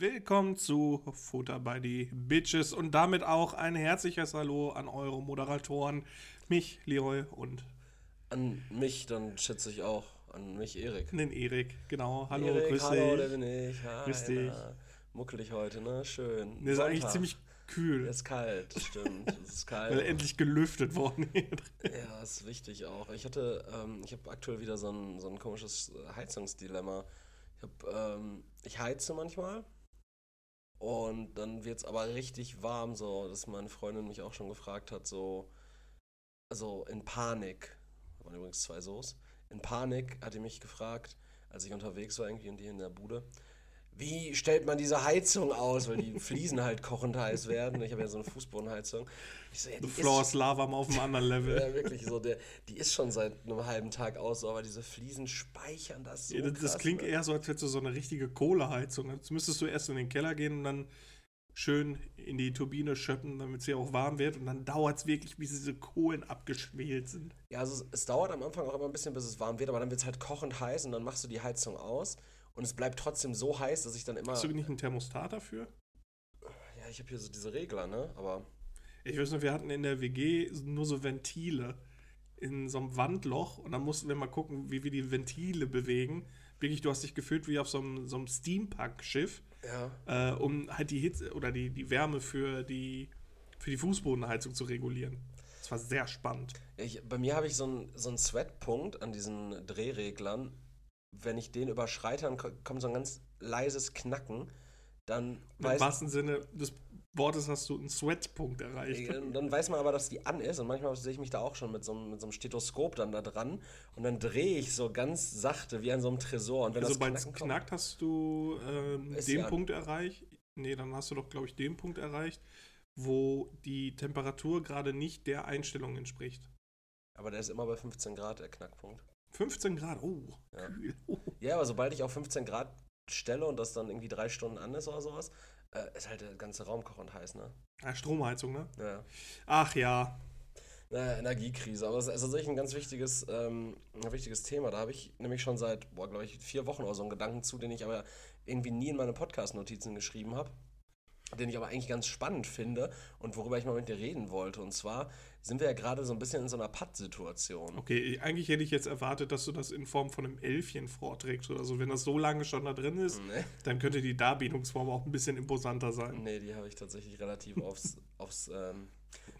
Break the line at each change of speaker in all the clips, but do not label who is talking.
Willkommen zu Futter by the Bitches und damit auch ein herzliches Hallo an eure Moderatoren, mich, Leroy und
An mich, dann schätze ich auch. An mich, Erik.
den Erik. Genau, hallo,
Erik,
grüß
hallo,
dich.
der bin ich. Hi,
Grüß dich.
na. Muckelig heute, ne? Schön.
Der ist eigentlich ziemlich kühl,
Es ist kalt, das stimmt. Es ist
weil
kalt.
endlich gelüftet worden.
Ja, ist wichtig auch. Ich hatte, ähm, ich habe aktuell wieder so ein, so ein komisches Heizungsdilemma. Ich habe, ähm, ich heize manchmal und dann wird es aber richtig warm, so, dass meine Freundin mich auch schon gefragt hat, so, also in Panik, da waren übrigens zwei So's, in Panik hat die mich gefragt, als ich unterwegs war irgendwie und die in der Bude, wie stellt man diese Heizung aus, weil die Fliesen halt kochend heiß werden. Ich habe ja so eine Fußbodenheizung. Ich so, ja,
The floor is lava mal auf einem anderen Level.
ja, wirklich so. Der, die ist schon seit einem halben Tag aus, aber diese Fliesen speichern das so.
Ja, das, das
krass,
klingt
ne?
eher so, als hättest du so eine richtige Kohleheizung. Jetzt müsstest du erst in den Keller gehen und dann schön in die Turbine schöppen, damit sie auch warm wird. Und dann dauert es wirklich, bis diese Kohlen abgeschwelt sind.
Ja, also es, es dauert am Anfang auch immer ein bisschen, bis es warm wird, aber dann wird es halt kochend heiß und dann machst du die Heizung aus und es bleibt trotzdem so heiß, dass ich dann immer.
Hast du nicht einen Thermostat dafür?
Ja, ich habe hier so diese Regler, ne? Aber.
Ich weiß noch, wir hatten in der WG nur so Ventile in so einem Wandloch und dann mussten wir mal gucken, wie wir die Ventile bewegen. Wirklich, du hast dich gefühlt wie auf so einem, so einem Steampunk-Schiff,
Ja.
äh, um halt die Hitze oder die, die Wärme für die, für die Fußbodenheizung zu regulieren. Das war sehr spannend.
ich, bei mir habe ich so einen so einen Sweatpunkt an diesen Drehreglern. Wenn ich den überschreite, dann ko- kommt so ein ganz leises Knacken. Dann
Im wahrsten Sinne des Wortes hast du einen Sweatpunkt erreicht.
Äh, Dann weiß man aber, dass die an ist und manchmal sehe ich mich da auch schon mit so, einem, mit so einem Stethoskop dann da dran und dann drehe ich so ganz sachte wie an so einem Tresor und wenn
Also sobald es knackt, hast du ähm, den. Punkt erreicht. Nee, dann hast du doch, glaube ich, den Punkt erreicht, wo die Temperatur gerade nicht der Einstellung entspricht.
aber der ist immer bei 15 Grad der Knackpunkt.
15 Grad, oh,
Ja.
kühl. Oh.
Ja, aber sobald ich auf 15 Grad stelle und das dann irgendwie drei Stunden an ist oder sowas, äh, ist halt der ganze Raum kochend heiß, ne?
Ah, Stromheizung, ne?
Ja.
Ach ja.
Naja, Energiekrise, aber es ist tatsächlich ein ganz wichtiges, ähm, ein wichtiges Thema. Da habe ich nämlich schon seit, boah, glaube ich, vier Wochen oder so einen Gedanken zu, den ich aber irgendwie nie in meine Podcast-Notizen geschrieben habe, den ich aber eigentlich ganz spannend finde und worüber ich mal mit dir reden wollte. Und zwar sind wir ja gerade so ein bisschen in so einer Patt-Situation.
Okay, eigentlich hätte ich jetzt erwartet, dass du das in Form von einem Elfchen vorträgst oder so. Wenn das so lange schon da drin ist,
Nee,
dann könnte die Darbietungsform auch ein bisschen imposanter sein.
nee die habe ich tatsächlich relativ aufs, aufs ähm,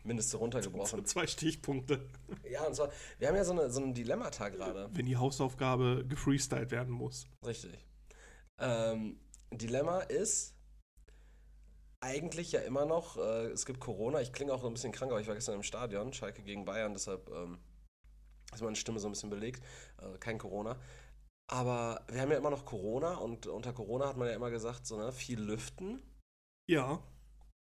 Mindeste runtergebrochen.
Zwei Stichpunkte.
Ja, und zwar, wir haben ja so, eine, so ein Dilemmata gerade.
Wenn die Hausaufgabe gefreestylt werden muss.
Richtig. Ähm, Dilemma ist eigentlich ja immer noch, äh, es gibt Corona, ich klinge auch so ein bisschen krank, aber ich war gestern im Stadion, Schalke gegen Bayern, deshalb ähm, ist meine Stimme so ein bisschen belegt, äh, kein Corona. Aber wir haben ja immer noch Corona und unter Corona hat man ja immer gesagt, so ne, viel lüften,
Ja,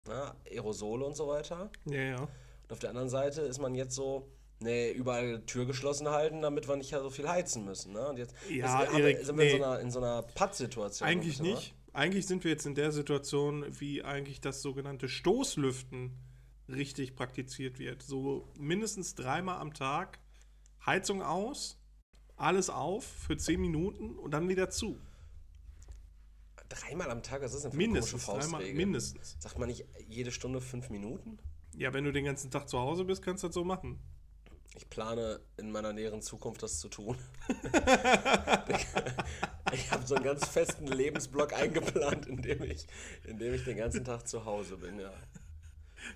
ne, Aerosole und so weiter.
ja, ja.
Und auf der anderen Seite ist man jetzt so, nee, überall Tür geschlossen halten, damit wir nicht so viel heizen müssen. Ne? Und jetzt
Ja,
ist,
Erik,
sind wir in
nee.
so einer, in so einer Pattsituation.
Eigentlich nicht. Eigentlich sind wir jetzt in der Situation, wie eigentlich das sogenannte Stoßlüften richtig praktiziert wird. So mindestens dreimal am Tag Heizung aus, alles auf für 10 Minuten und dann wieder zu.
Dreimal am Tag, was ist eine
Mindestens dreimal, mindestens.
Sagt man nicht jede Stunde fünf Minuten?
Ja, wenn du den ganzen Tag zu Hause bist, kannst du das so machen.
Ich plane in meiner näheren Zukunft das zu tun. ich habe so einen ganz festen Lebensblock eingeplant, in dem ich, in dem ich den ganzen Tag zu Hause bin. Ja.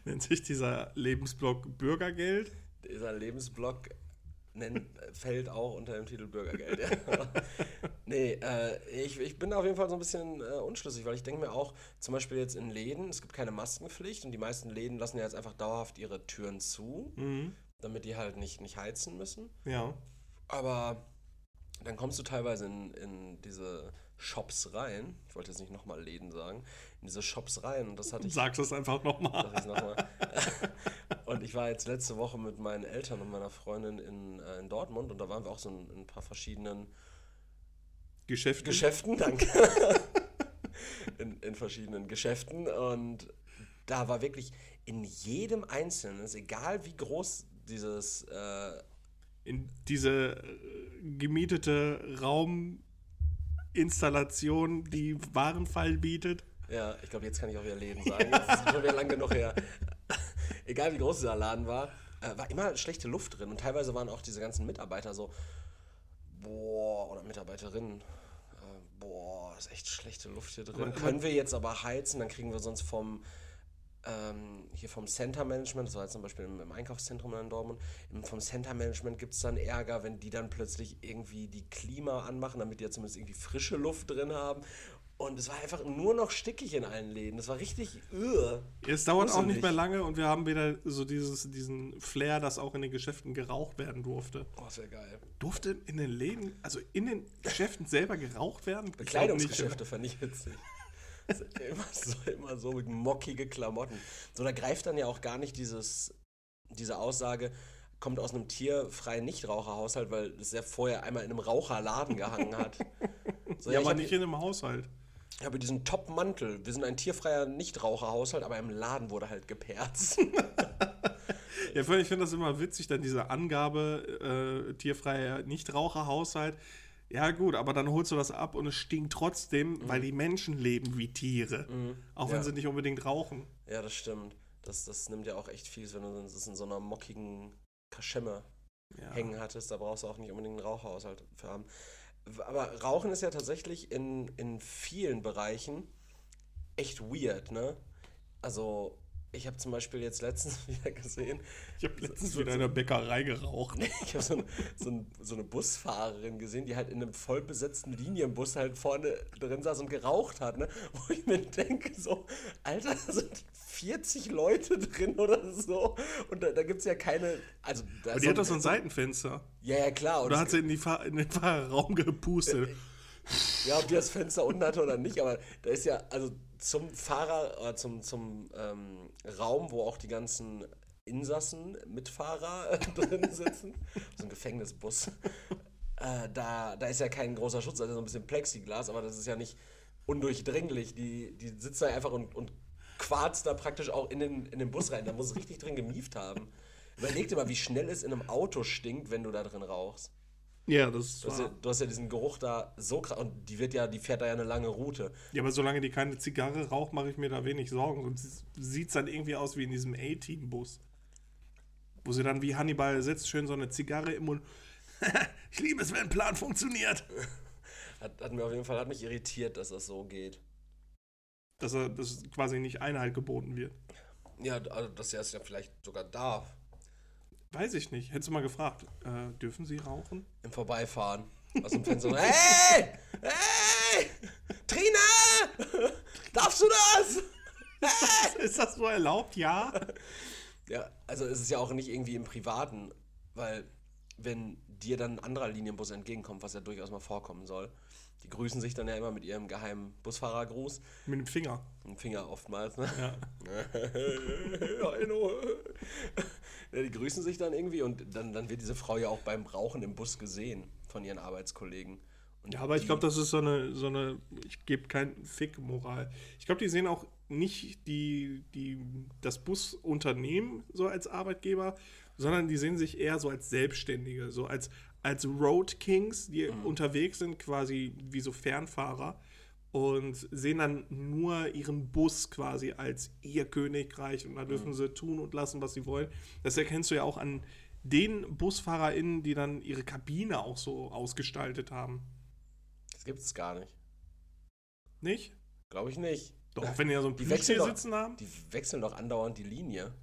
Nennt sich dieser Lebensblock Bürgergeld.
Dieser Lebensblock nennt, fällt auch unter dem Titel Bürgergeld. Ja. nee, äh, ich, ich bin auf jeden Fall so ein bisschen äh, unschlüssig, weil ich denke mir auch, zum Beispiel jetzt in Läden, es gibt keine Maskenpflicht und die meisten Läden lassen ja jetzt einfach dauerhaft ihre Türen zu,
Mhm.
Damit die halt nicht, nicht heizen müssen.
Ja.
Aber dann kommst du teilweise in, in diese Shops rein, ich wollte jetzt nicht nochmal Läden sagen, in diese Shops rein und das hatte ich
Sag's das einfach nochmal.
Sag ich's noch mal. und ich war jetzt letzte Woche mit meinen Eltern und meiner Freundin in, äh, in Dortmund und da waren wir auch so in, in ein paar verschiedenen
Geschäfte.
Geschäften, danke. in, in verschiedenen Geschäften und da war wirklich in jedem Einzelnen, ist egal wie groß dieses äh,
in diese äh, gemietete Rauminstallation, die Warenfall bietet.
Ja, ich glaube, jetzt kann ich auch wieder Läden sagen. Das ist schon wieder lang genug her. Egal wie groß dieser Laden war, äh, war immer schlechte Luft drin. Und teilweise waren auch diese ganzen Mitarbeiter so, boah, oder Mitarbeiterinnen, äh, boah, ist echt schlechte Luft hier drin. Können wir jetzt aber heizen, dann kriegen wir sonst vom ähm, hier vom Center Management, das war jetzt zum Beispiel im, im Einkaufszentrum in Dortmund, im, vom Center Management gibt es dann Ärger, wenn die dann plötzlich irgendwie die Klima anmachen, damit die ja zumindest irgendwie frische Luft drin haben. Und es war einfach nur noch stickig in allen Läden. Das war richtig öh.
Es dauert auch nicht mehr lange und wir haben wieder so dieses, diesen Flair, dass auch in den Geschäften geraucht werden durfte.
Oh, wäre geil.
Durfte in den Läden, also in den Geschäften selber geraucht werden?
Bekleidungsgeschäfte fand ich witzig. Immer so, immer so mit mockige Klamotten. So, da greift dann ja auch gar nicht dieses, diese Aussage, kommt aus einem tierfreien Nichtraucherhaushalt, weil es ja vorher einmal in einem Raucherladen gehangen hat. So,
Ja,
ich
aber nicht in einem Haushalt.
Ich habe diesen Top-Mantel. Wir sind ein tierfreier Nichtraucherhaushalt, aber im Laden wurde halt geperzt.
Ja, ich finde das immer witzig, dann diese Angabe, äh, tierfreier Nichtraucherhaushalt. Ja, gut, aber dann holst du das ab und es stinkt trotzdem, weil die Menschen leben wie Tiere. Auch wenn
Ja.
sie nicht unbedingt rauchen.
ja, das stimmt. Das, das nimmt ja auch echt viel, wenn du das in so einer mockigen Kaschemme
Ja.
hängen hattest. Da brauchst du auch nicht unbedingt einen Raucherhaushalt für haben. Aber Rauchen ist ja tatsächlich in, in vielen Bereichen echt weird, ne? Also, ich habe zum Beispiel jetzt letztens wieder gesehen,
Ich habe letztens
so-
wieder in der Bäckerei geraucht.
ich habe so, ein- so, ein, so eine Busfahrerin gesehen, die halt in einem vollbesetzten Linienbus halt vorne drin saß und geraucht hat, ne? Wo ich mir denke, so, Alter, da sind 40 Leute drin oder so. Und da, da gibt es ja keine. Also, da
Aber die hat doch so ein Seitenfenster.
Ja, ja, klar. Und
Oder
es-
hat sie in, die Fahr in den Fahrerraum gepustet.
Ja, ob die das Fenster unten hatte oder nicht, aber da ist ja, also zum Fahrer, oder zum, zum ähm, Raum, wo auch die ganzen Insassen, Mitfahrer äh, drin sitzen, so ein Gefängnisbus, äh, da, da ist ja kein großer Schutz, also so ein bisschen Plexiglas, aber das ist ja nicht undurchdringlich. Die, die sitzt da einfach und, und quarzt da praktisch auch in den, in den Bus rein. Da muss es richtig drin gemieft haben. Überleg dir mal, wie schnell es in einem Auto stinkt, wenn du da drin rauchst.
Ja, das ist
Du hast, ja, du hast ja diesen Geruch da so krass und die wird ja, die fährt da ja eine lange Route.
Ja, aber solange die keine Zigarre raucht, mache ich mir da wenig Sorgen. Sonst sieht es dann irgendwie aus wie in diesem A-Team-Bus. Wo sie dann wie Hannibal sitzt, schön so eine Zigarre im Mund. ich liebe es, wenn ein Plan funktioniert.
Hat, hat mir auf jeden Fall hat mich irritiert, dass das so geht.
Dass, er, dass quasi nicht Einhalt geboten wird.
Ja, also dass er es ja vielleicht sogar darf.
Weiß ich nicht. Hättest du mal gefragt, äh, dürfen sie rauchen?
Im Vorbeifahren. Aus dem Fenster. hey! Hey! Trina! Darfst du das?
Ist das so erlaubt? Ja.
Ja, also es ist ja auch nicht irgendwie im Privaten, weil wenn dir dann ein anderer Linienbus entgegenkommt, was ja durchaus mal vorkommen soll, die grüßen sich dann ja immer mit ihrem geheimen Busfahrergruß.
Mit dem Finger.
Ein Finger oftmals, ne?
Ja.
Ja, die grüßen sich dann irgendwie und dann, dann wird diese Frau ja auch beim Rauchen im Bus gesehen von ihren Arbeitskollegen. Und
Ja, aber ich glaube, das ist so eine, so eine, ich gebe kein Fick-Moral. Ich glaube, die sehen auch nicht die, die, das Busunternehmen so als Arbeitgeber, sondern die sehen sich eher so als Selbstständige, so als, als Road Kings, die unterwegs sind, quasi wie so Fernfahrer und sehen dann nur ihren Bus quasi als ihr Königreich und da dürfen sie tun und lassen, was sie wollen. Das erkennst du ja auch an den BusfahrerInnen, die dann ihre Kabine auch so ausgestaltet haben.
Das gibt es gar nicht.
Nicht?
Glaube ich nicht.
Doch, wenn die ja so ein Plüschtier sitzen haben.
Die wechseln doch andauernd die Linie.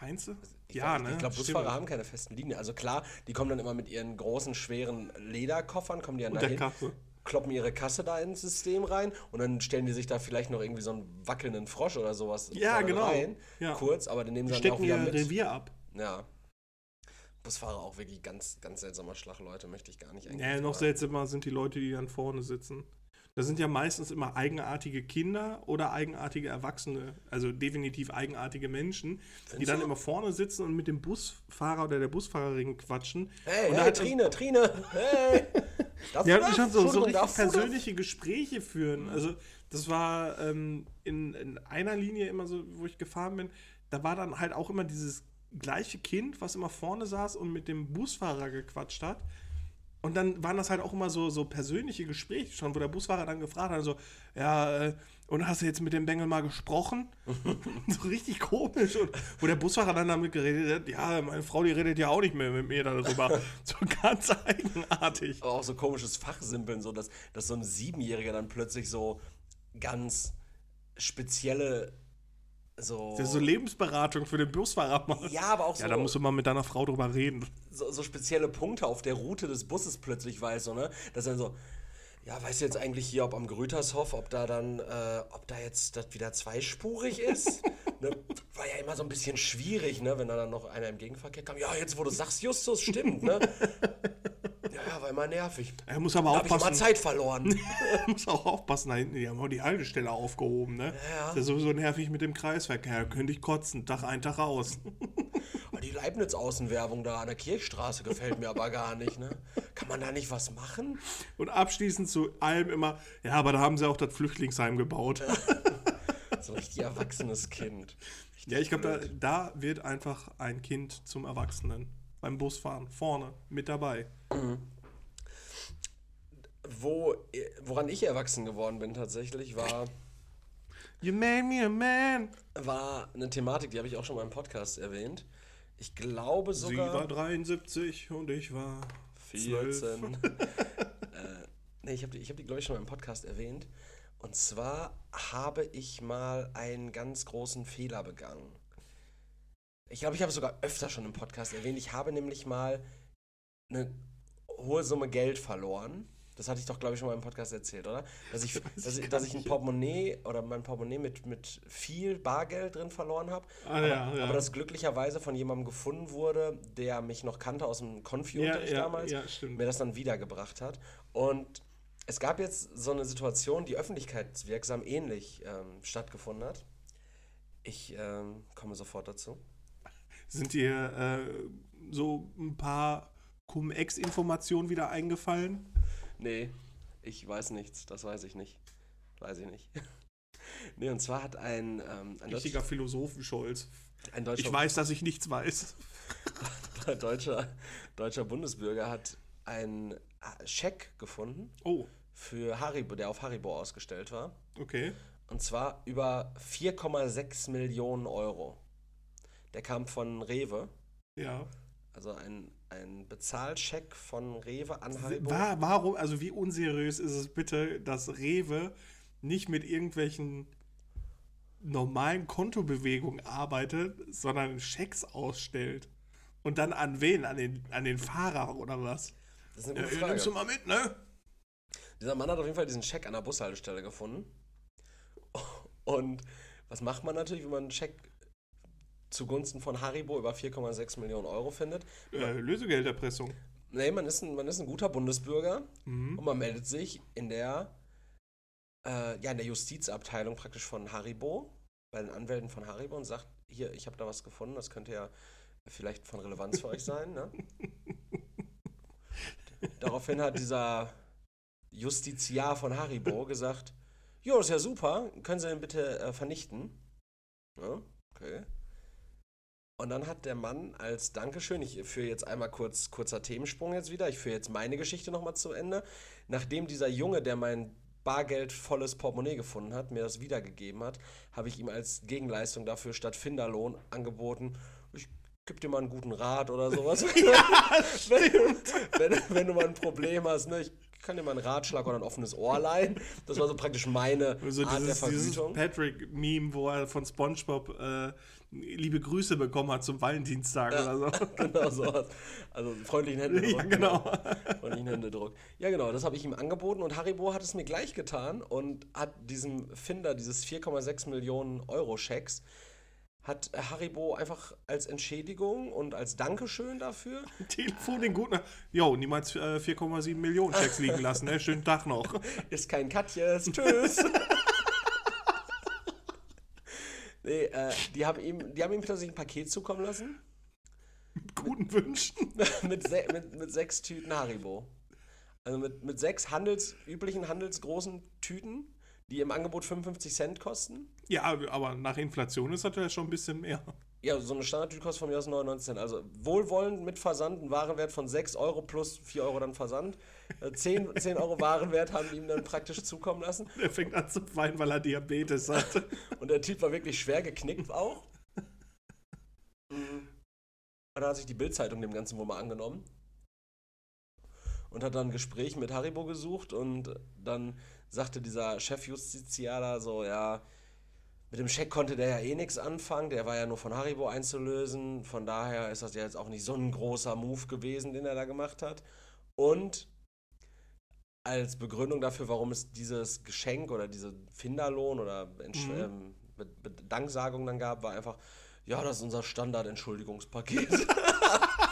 Meinst du?
Ich
ja,
glaub,
ne?
Ich glaube. Busfahrer haben keine festen Linien. Also klar, die kommen dann immer mit ihren großen, schweren Lederkoffern, kommen die dann
Und der Kasse.
kloppen ihre Kasse da ins System rein und dann stellen die sich da vielleicht noch irgendwie so einen wackelnden Frosch oder sowas
Ja, genau.
rein.
Ja.
Kurz, aber den nehmen sie dann auch
stecken
wieder
ihr
mit.
Revier ab.
Ja. Busfahrer auch wirklich ganz, ganz seltsamer Schlag, Leute, möchte ich gar nicht eigentlich.
Ja, noch seltsamer sind die Leute, die dann vorne sitzen. Das sind ja meistens immer eigenartige Kinder oder eigenartige Erwachsene, also definitiv eigenartige Menschen, die
Findest
dann
du?
immer vorne sitzen und mit dem Busfahrer oder der Busfahrerin quatschen.
Hey,
und
hey, Trine, Trine, hey! Darfst
Ja, schon so, so richtig persönliche Gespräche führen. Also, das war ähm, in, in einer Linie immer so, wo ich gefahren bin, da war dann halt auch immer dieses gleiche Kind, was immer vorne saß und mit dem Busfahrer gequatscht hat. Und dann waren das halt auch immer so, so persönliche Gespräche schon, wo der Busfahrer dann gefragt hat, so, ja, äh, und hast du jetzt mit dem Bengel mal gesprochen? so richtig komisch. Und wo der Busfahrer dann damit geredet hat, ja, meine Frau, die redet ja auch nicht mehr mit mir darüber. so ganz eigenartig.
Aber auch so komisches Fachsimpeln, so dass, dass so ein Siebenjähriger dann plötzlich so ganz spezielle so.
Das ist so Lebensberatung für den Busfahrer macht.
Ja, aber auch so.
Ja, da musst du mal mit deiner Frau drüber reden.
so, so spezielle Punkte auf der Route des Busses plötzlich weiß, so, ne? Dass er so, ja, weißt du jetzt eigentlich hier, ob am Grütershof, ob da dann, äh, ob da jetzt das wieder zweispurig ist? ne? War ja immer so ein bisschen schwierig, ne? Wenn da dann noch einer im Gegenverkehr kam. Ja, jetzt wo du sagst, Justus, stimmt, ne? Ja, war immer nervig.
Er muss aber
Da habe ich
aufpassen.
Zeit verloren.
Er muss auch aufpassen, da hinten, die haben auch die Haltestelle aufgehoben, ne?
Ja.
Das ist sowieso nervig mit dem Kreisverkehr. Da könnte ich kotzen, Tag ein, Tag aus.
Die Leibniz-Außenwerbung da an der Kirchstraße gefällt mir aber gar nicht, ne? Kann man da nicht was machen?
Und abschließend zu allem immer, ja, aber da haben sie auch das Flüchtlingsheim gebaut.
So ein richtig erwachsenes Kind.
Ja, ich glaube, da, da wird einfach ein Kind zum Erwachsenen. Beim Busfahren, vorne, mit dabei.
Wo, woran ich erwachsen geworden bin tatsächlich, war,
You made me a man.
war eine Thematik, die habe ich auch schon mal im Podcast erwähnt. Ich glaube
Sie war
sogar
73 und ich war 12.
14. äh, nee, ich habe die, ich hab die glaube ich, schon mal im Podcast erwähnt. Und zwar habe ich mal einen ganz großen Fehler begangen. Ich glaube, ich habe es sogar öfter schon im Podcast erwähnt. Ich habe nämlich mal eine hohe Summe Geld verloren. Das hatte ich doch, glaube ich, schon mal im Podcast erzählt, oder? Dass ich, dass, ich, dass ich ein. Portemonnaie oder mein Portemonnaie mit, mit viel Bargeld drin verloren habe.
Ah,
aber,
ja, ja.
aber das glücklicherweise von jemandem gefunden wurde, der mich noch kannte aus dem Konfi-Unterricht
ja,
damals, mir das dann wiedergebracht hat. Und es gab jetzt so eine Situation, die öffentlichkeitswirksam ähnlich ähm, stattgefunden hat. Ich ähm, komme sofort dazu.
Sind dir äh, so ein paar Cum-Ex-Informationen wieder eingefallen?
Nee, ich weiß nichts, das weiß ich nicht. Weiß ich nicht. nee, und zwar hat ein, ähm, ein,
Richtiger
Deutsch,
Philosophenscholz.
ein deutscher,
Ich weiß, dass ich nichts weiß.
deutscher, deutscher Bundesbürger hat einen äh, Scheck gefunden
Oh,
für Haribo, der auf Haribo ausgestellt war.
okay.
Und zwar über 4,6 Millionen Euro. Der kam von Rewe.
Ja.
Also ein, ein Bezahlscheck von Rewe an Haribo.
Wa- Warum, also wie unseriös ist es bitte, dass Rewe nicht mit irgendwelchen normalen Kontobewegungen arbeitet, sondern Schecks ausstellt? Und dann an wen? An den, an den Fahrer oder was?
Das ist eine
Ja,
gute
hier, nimmst du
Frage.
mal mit, ne?
Dieser Mann hat auf jeden Fall diesen Scheck an der Bushaltestelle gefunden. Und was macht man natürlich, wenn man einen Scheck zugunsten von Haribo über 4,6 Millionen Euro findet?
Äh, Lösegelderpressung.
Nee, man ist ein, man ist ein guter Bundesbürger
Mhm.
und man meldet sich in der, äh, ja, in der Justizabteilung praktisch von Haribo, bei den Anwälten von Haribo und sagt, hier, ich habe da was gefunden, das könnte ja vielleicht von Relevanz für euch sein. Ne? Daraufhin hat dieser Justiziar von Haribo gesagt, jo, ist ja super, können Sie den bitte äh, vernichten? Ja, okay. Und dann hat der Mann als Dankeschön, ich führe jetzt einmal kurz, kurzer Themensprung jetzt wieder, ich führe jetzt meine Geschichte nochmal zu Ende. Nachdem dieser Junge, der mein bargeldvolles Portemonnaie gefunden hat, mir das wiedergegeben hat, habe ich ihm als Gegenleistung dafür statt Finderlohn angeboten, ich gebe dir mal einen guten Rat oder sowas. wenn, wenn, wenn du mal ein Problem hast, ne, ich kann dir mal einen Ratschlag oder ein offenes Ohr leihen. Das war so praktisch meine
Also
Art
dieses,
der
dieses
Vergütung.
Patrick-Meme, wo er von Spongebob äh, liebe Grüße bekommen hat zum Valentinstag oder so.
genau sowas. Also freundlichen Händedruck.
ja, genau.
Freundlichen Händedruck. Ja, genau, das habe ich ihm angeboten und Haribo hat es mir gleich getan und hat diesem Finder dieses 4,6 Millionen Euro Schecks hat Haribo einfach als Entschädigung und als Dankeschön dafür
Telefon den guten. Jo, niemals äh, 4,7 Millionen Checks liegen lassen, ne? Schönen Tag noch.
ist kein Katjes. Tschüss. Nee, äh, die haben ihm, die haben ihm plötzlich ein Paket zukommen lassen
Mit guten Wünschen.
mit, se mit, mit sechs Tüten Haribo. Also mit, mit sechs handels, üblichen handelsgroßen Tüten, die im Angebot 55 Cent kosten.
Ja, aber nach Inflation ist das ja schon ein bisschen mehr.
Ja, so eine Standardtüte kostet von mir aus 99 Cent. Also wohlwollend mit Versand, ein Warenwert von 6 Euro plus 4 Euro dann Versand. Äh, 10, 10 Euro Warenwert haben die ihm dann praktisch zukommen lassen.
Er fängt an zu weinen, weil er Diabetes hat.
Und der Typ war wirklich schwer geknickt auch. Und dann hat sich die Bildzeitung dem Ganzen wohl mal angenommen. Und hat dann ein Gespräch mit Haribo gesucht und dann sagte dieser Chefjustizialer so, ja, mit dem Scheck konnte der ja eh nichts anfangen, der war ja nur von Haribo einzulösen, von daher ist das ja jetzt auch nicht so ein großer Move gewesen, den er da gemacht hat. Und als Begründung dafür, warum es dieses Geschenk oder diese Finderlohn oder Entsch
Mhm.
ähm, Danksagung dann gab, war einfach, ja, das ist unser Standard-Entschuldigungspaket.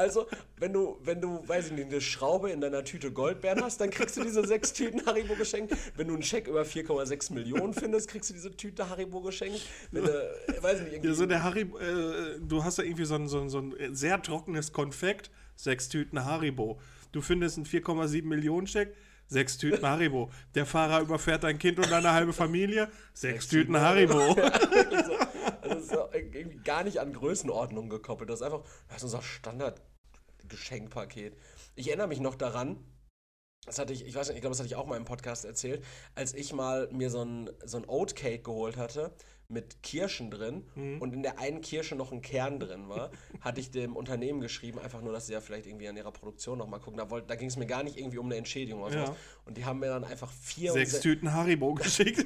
Also, wenn du, wenn du, weiß ich nicht, eine Schraube in deiner Tüte Goldbeeren hast, dann kriegst du diese sechs Tüten Haribo geschenkt. Wenn du einen Scheck über 4,6 Millionen findest, kriegst du diese Tüte Haribo geschenkt. Wenn du, weiß ich nicht, irgendwie.
Ja, so der Haribo, äh, du hast ja irgendwie so ein, so, ein, so ein sehr trockenes Konfekt, sechs Tüten Haribo. Du findest einen 4,7 Millionen Scheck, sechs Tüten Haribo. Der Fahrer überfährt dein Kind und deine halbe Familie, sechs Tüten Haribo.
also, das ist irgendwie gar nicht an Größenordnung gekoppelt. Das ist einfach, das ist unser Standard-Geschenkpaket. Ich erinnere mich noch daran, das hatte ich, ich weiß nicht, ich glaube, das hatte ich auch mal im Podcast erzählt, als ich mal mir so ein, so ein Oatcake geholt hatte mit Kirschen drin und in der einen Kirsche noch ein Kern drin war, hatte ich dem Unternehmen geschrieben, einfach nur, dass sie ja vielleicht irgendwie an ihrer Produktion nochmal gucken. Da, wollt- da ging es mir gar nicht irgendwie um eine Entschädigung oder
Ja.
Und die haben mir dann einfach vier
Sechs Tüten Haribo geschickt.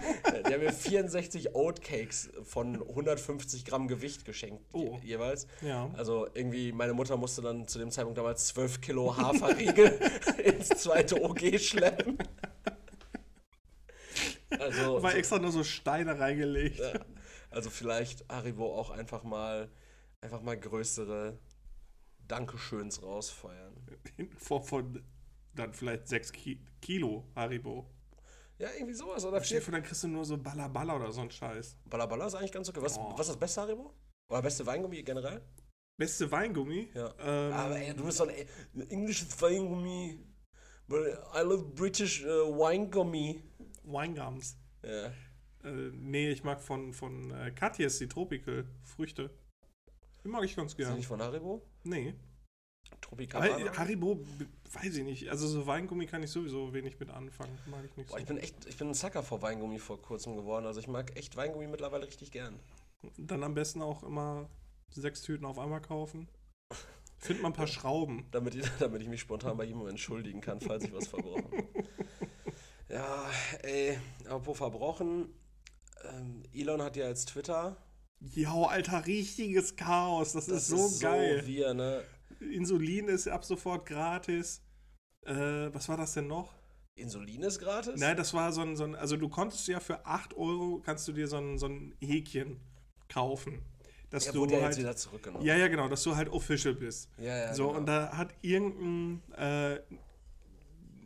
die haben mir 64 Oatcakes von 150 Gramm Gewicht geschenkt je-
Oh.
jeweils.
Ja.
Also irgendwie, meine Mutter musste dann zu dem Zeitpunkt damals 12 Kilo Haferriegel ins zweite OG schleppen. Also,
War extra nur so Steine reingelegt.
also vielleicht Haribo auch einfach mal, einfach mal größere Dankeschöns rausfeuern.
Vor, von dann vielleicht sechs Ki Kilo Haribo.
Ja, irgendwie sowas. Oder vier.
vor, dann kriegst du nur so Balla Balla oder so ein Scheiß.
Ballaballa ist eigentlich ganz okay. Was,
Oh.
was ist das beste Haribo? Oder beste Weingummi generell?
Beste Weingummi?
Ja.
Ähm,
Aber ey, du bist so ein englisches Weingummi. But I love British uh, Weingummi.
Weingums.
Ja.
Äh, nee, ich mag von, von äh, Katjes die Tropical Früchte. Die mag ich ganz
Ist die
gern.
nicht von Haribo?
Nee.
Tropicana?
Haribo, weiß ich nicht. Also so Weingummi kann ich sowieso wenig mit anfangen. Mag ich nicht
Boah,
so.
ich bin echt, ich bin ein Sucker vor Weingummi vor kurzem geworden. Also ich mag echt Weingummi mittlerweile richtig gern.
Dann am besten auch immer sechs Tüten auf einmal kaufen. Find mal ein paar Schrauben.
Damit ich, damit ich mich spontan bei jemandem entschuldigen kann, falls ich was verbrochen habe. Ja, ey, apropos verbrochen. Ähm, Elon hat ja jetzt Twitter.
Ja, Alter, richtiges Chaos. Das, ist so
ist
geil.
So wir, ne?
Insulin ist ab sofort gratis. Äh, was war das denn noch?
Insulin ist gratis?
Nein, das war so ein, so ein, also du konntest ja für 8 Euro kannst du dir so ein, so ein Häkchen kaufen. Dass
Er
du
wurde ja
halt,
jetzt wieder zurückgenommen.
ja, ja, genau, dass du halt official bist.
ja, ja
so,
genau.
und da hat irgendein, äh,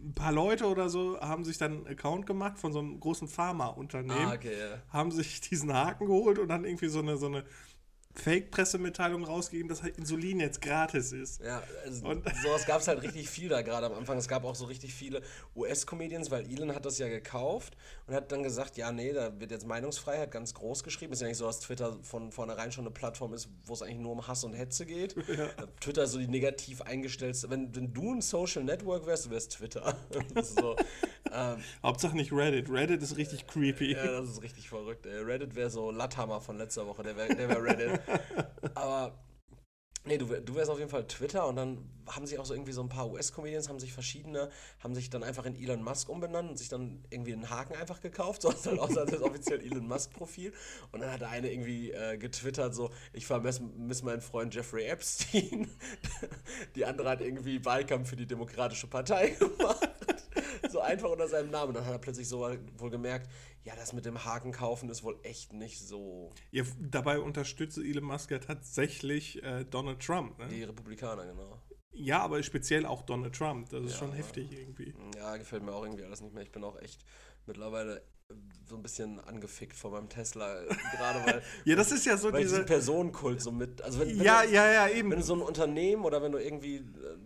ein paar Leute oder so haben sich dann einen Account gemacht von so einem großen Pharmaunternehmen,
Ah, okay, ja.
haben sich diesen Haken geholt und dann irgendwie so eine, so eine Fake-Pressemitteilung rausgegeben, dass halt Insulin jetzt gratis ist.
Ja, also
Und-
sowas gab es halt richtig viel da gerade am Anfang. Es gab auch so richtig viele US-Comedians, weil Elon hat das ja gekauft und hat dann gesagt, ja, nee, da wird jetzt Meinungsfreiheit ganz groß geschrieben. Ist ja nicht so, dass Twitter von vornherein schon eine Plattform ist, wo es eigentlich nur um Hass und Hetze geht. Twitter ist so die negativ eingestellte. Wenn, wenn du ein Social Network wärst, du wärst Twitter. So, ähm,
Hauptsache nicht Reddit. Reddit ist richtig creepy.
ja, das ist richtig verrückt. Reddit wäre so Latthammer von letzter Woche, der wäre der wär Reddit. Aber nee, du, du wärst auf jeden Fall Twitter und dann haben sich auch so irgendwie so ein paar US-Comedians, haben sich verschiedene, haben sich dann einfach in Elon Musk umbenannt und sich dann irgendwie einen Haken einfach gekauft, so halt als das offiziell Elon Musk-Profil. Und dann hat der eine irgendwie äh, getwittert, so, ich vermisse meinen Freund Jeffrey Epstein. Die andere hat irgendwie Wahlkampf für die Demokratische Partei gemacht. So einfach unter seinem Namen. Dann hat er plötzlich so wohl gemerkt, ja, das mit dem Haken kaufen ist wohl echt nicht so
Ja, dabei unterstützt Elon Musk ja tatsächlich äh, Donald Trump. Ne?
die Republikaner, genau.
Ja, aber speziell auch Donald Trump. Das ist
Ja.
schon heftig irgendwie.
Ja, gefällt mir auch irgendwie alles nicht mehr. Ich bin auch echt mittlerweile so ein bisschen angefickt von meinem Tesla. Gerade weil,
Ja, das ist ja so
weil
diese.
diesen Personenkult so mit. Also wenn, wenn
Ja,
du,
ja, ja,
Wenn
eben.
du so ein Unternehmen oder wenn du irgendwie äh,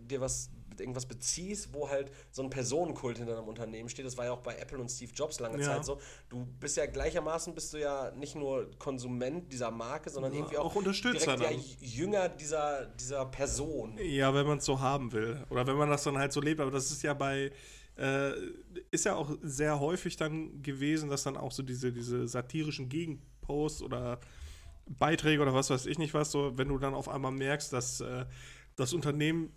dir was irgendwas beziehst, wo halt so ein Personenkult hinter einem Unternehmen steht. Das war ja auch bei Apple und Steve Jobs lange
Ja.
Zeit so. Du bist ja gleichermaßen bist du ja nicht nur Konsument dieser Marke, sondern
Ja,
irgendwie auch,
auch Unterstützer
direkt ja. Jünger dieser, dieser Person.
Ja, wenn man es so haben will. Oder wenn man das dann halt so lebt. Aber das ist ja bei. Äh, ist ja auch sehr häufig dann gewesen, dass dann auch so diese, diese satirischen Gegenposts oder Beiträge oder was weiß ich nicht was, so, wenn du dann auf einmal merkst, dass äh, das Unternehmen,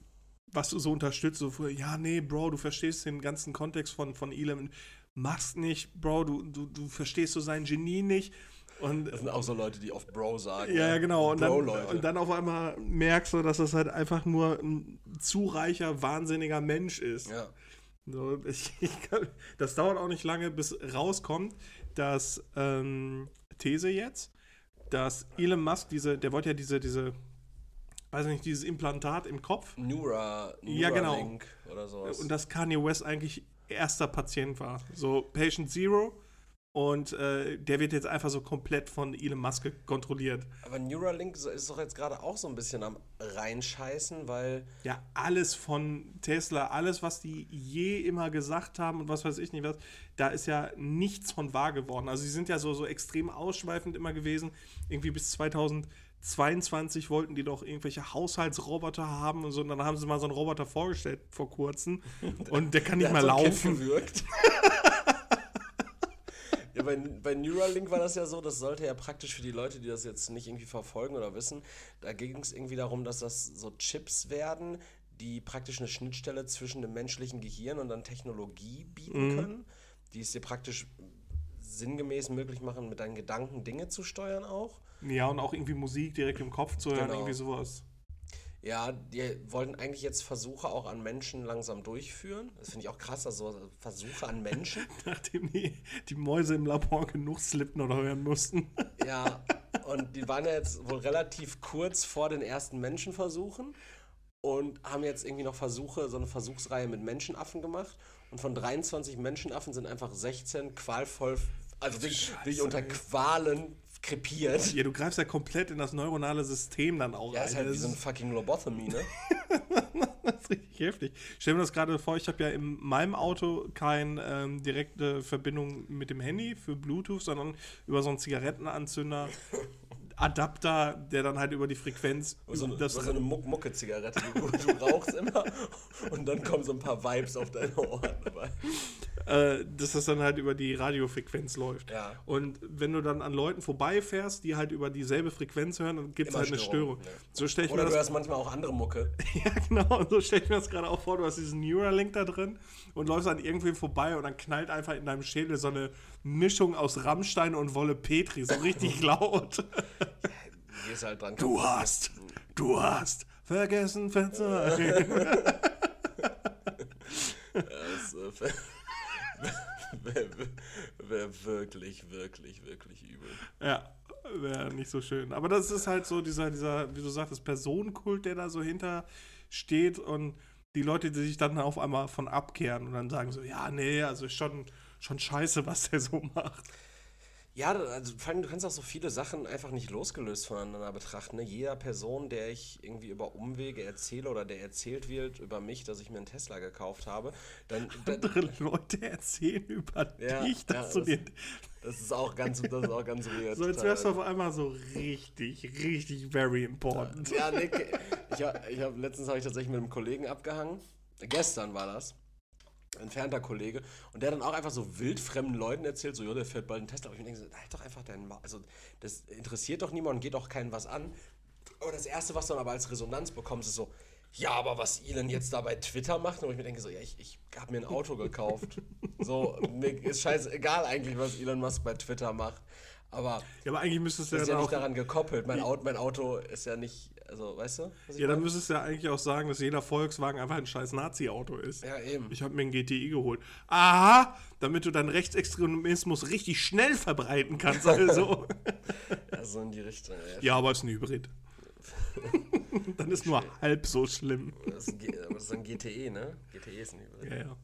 was du so unterstützt, so, früher, ja, nee, Bro, du verstehst den ganzen Kontext von, von Elon Musk nicht, Bro, du, du, du verstehst so sein Genie nicht. Und
Das sind auch so Leute, die oft Bro sagen.
ja, ja, genau. Und dann, und dann auf einmal merkst du, dass das halt einfach nur ein zu reicher, wahnsinniger Mensch ist.
Ja.
So, ich, ich kann, das dauert auch nicht lange, bis rauskommt, dass ähm, These jetzt, dass Elon Musk diese, der wollte ja diese, diese, weiß nicht, dieses Implantat im Kopf
Neura,
Ja, genau.
Neuralink oder sowas.
und dass Kanye West eigentlich erster Patient war. So Patient Zero. Und äh, der wird jetzt einfach so komplett von Elon Musk kontrolliert.
Aber Neuralink ist doch jetzt gerade auch so ein bisschen am reinscheißen, weil
Ja, alles von Tesla, alles, was die je immer gesagt haben und was weiß ich nicht was, da ist ja nichts von wahr geworden. Also sie sind ja so, so extrem ausschweifend immer gewesen. Irgendwie bis 2022 wollten die doch irgendwelche Haushaltsroboter haben und so. Und dann haben sie mal so einen Roboter vorgestellt vor kurzem. Und der kann nicht
der
mehr
hat so
laufen.
gewirkt. ja, bei, bei Neuralink war das ja so, das sollte ja praktisch für die Leute, die das jetzt nicht irgendwie verfolgen oder wissen, da ging es irgendwie darum, dass das so Chips werden, die praktisch eine Schnittstelle zwischen dem menschlichen Gehirn und dann Technologie bieten
Mhm.
können, die es dir praktisch sinngemäß möglich machen, mit deinen Gedanken Dinge zu steuern auch.
Ja, und auch irgendwie Musik direkt im Kopf zu hören,
Genau.
irgendwie sowas.
Ja, die wollten eigentlich jetzt Versuche auch an Menschen langsam durchführen. Das finde ich auch krass, also so Versuche an Menschen.
Nachdem die, die Mäuse im Labor genug Slipknot hören mussten.
Ja, und die waren ja jetzt wohl relativ kurz vor den ersten Menschenversuchen und haben jetzt irgendwie noch Versuche, so eine Versuchsreihe mit Menschenaffen gemacht. Und von 23 Menschenaffen sind einfach 16 qualvoll, also wirklich unter Qualen krepiert.
Ja, du greifst ja komplett in das neuronale System dann auch
Ja, ist halt wie so ein fucking Lobotomy, ne?
Das ist richtig heftig. Stell mir das gerade vor, ich habe ja in meinem Auto keine ähm, direkte Verbindung mit dem Handy für Bluetooth, sondern über so einen Zigarettenanzünder. Adapter, der dann halt über die Frequenz
So eine,
das
so eine Muck Mucke-Zigarette. Du, du rauchst immer und dann kommen so ein paar Vibes auf deine Ohren dabei.
äh, dass das dann halt über die Radiofrequenz läuft.
Ja.
Und wenn du dann an Leuten vorbeifährst, die halt über dieselbe Frequenz hören, dann gibt es halt eine
Störung,
Störung.
ja.
So stelle ich
Oder
mir
du
das
hörst manchmal auch andere Mucke.
Ja, genau. Und so stelle ich mir das gerade auch vor. Du hast diesen Neuralink da drin und läufst an irgendwem vorbei und dann knallt einfach in deinem Schädel so eine Mischung aus Rammstein und Wolle Petri. So richtig laut.
Du gehst halt dran.
Du hast, du hast vergessen verzeihen.
Das äh, wäre wär wirklich, wirklich, wirklich übel.
ja, wäre nicht so schön. Aber das ist halt so dieser, dieser, wie du sagtest, Personenkult, der da so hinter steht und die Leute, die sich dann auf einmal von abkehren und dann sagen so, ja, nee, also ist schon, schon scheiße, was der so macht.
Ja, also vor allem, du kannst auch so viele Sachen einfach nicht losgelöst voneinander betrachten. Ne? Jeder Person, der ich irgendwie über Umwege erzähle oder der erzählt wird über mich, dass ich mir einen Tesla gekauft habe, dann, dann
andere Leute erzählen über
Ja,
dich, dass
ja,
du dir.
das ist auch ganz, das ist auch ganz weird.
So als wärst du auf einmal so richtig, richtig very important.
Ja, Nick, ich, hab- ich hab, letztens habe ich tatsächlich mit einem Kollegen abgehangen. Gestern war das. Entfernter Kollege. Und der dann auch einfach so wildfremden Leuten erzählt, so, ja, der fährt bald einen Tesla. Und ich mir denke so, halt doch einfach deinen Maul. Also, das interessiert doch niemanden, geht doch keinen was an. Aber das Erste, was du dann aber als Resonanz bekommst, ist so, ja, aber was Elon jetzt da bei Twitter macht, und ich mir denke so, ja, ich, ich habe mir ein Auto gekauft. so, mir ist scheißegal eigentlich, was Elon Musk bei Twitter macht. Aber
Ja, aber eigentlich müsstest du
das
ja
ist ja
dann
nicht daran gekoppelt. Mein Auto, mein Auto ist ja nicht, also, weißt du?
Ja, dann müsstest du ja eigentlich auch sagen, dass jeder Volkswagen einfach ein scheiß Nazi-Auto ist.
Ja, eben.
Ich habe mir ein GTI geholt. Aha, damit du deinen Rechtsextremismus richtig schnell verbreiten kannst. Also.
Also in die Richtung. Ja,
ja, aber es ist ein Hybrid. dann ist nur halb so schlimm.
Das ist ein, das ist ein GTE, ne? GTE ist ein Hybrid.
Ja, ja.
Ja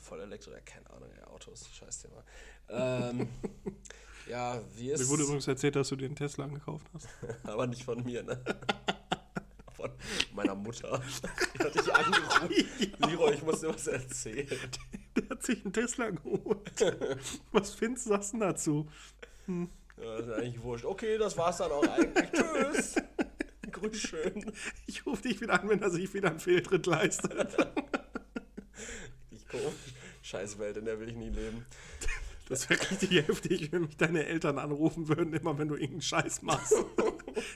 voll Elektro. Ja, keine Ahnung, ja, Autos, scheiß Thema. Ähm, ja, wie ist
Mir wurde übrigens erzählt, dass du dir einen Tesla gekauft hast.
Aber nicht von mir, ne? von meiner Mutter. Die hat dich angerufen.
Ja.
Leroy, ich muss dir was erzählen.
Der hat sich einen Tesla geholt. Was findest du das denn dazu?
Ja, das ist eigentlich wurscht. Okay, das war's dann auch eigentlich. Tschüss. Grüß schön.
Ich rufe dich wieder an, wenn er sich wieder einen Fehltritt leistet.
Ich komisch. Scheiß Welt, in der will ich nie leben.
Das wäre richtig heftig, wenn mich deine Eltern anrufen würden, immer wenn du irgendeinen Scheiß machst.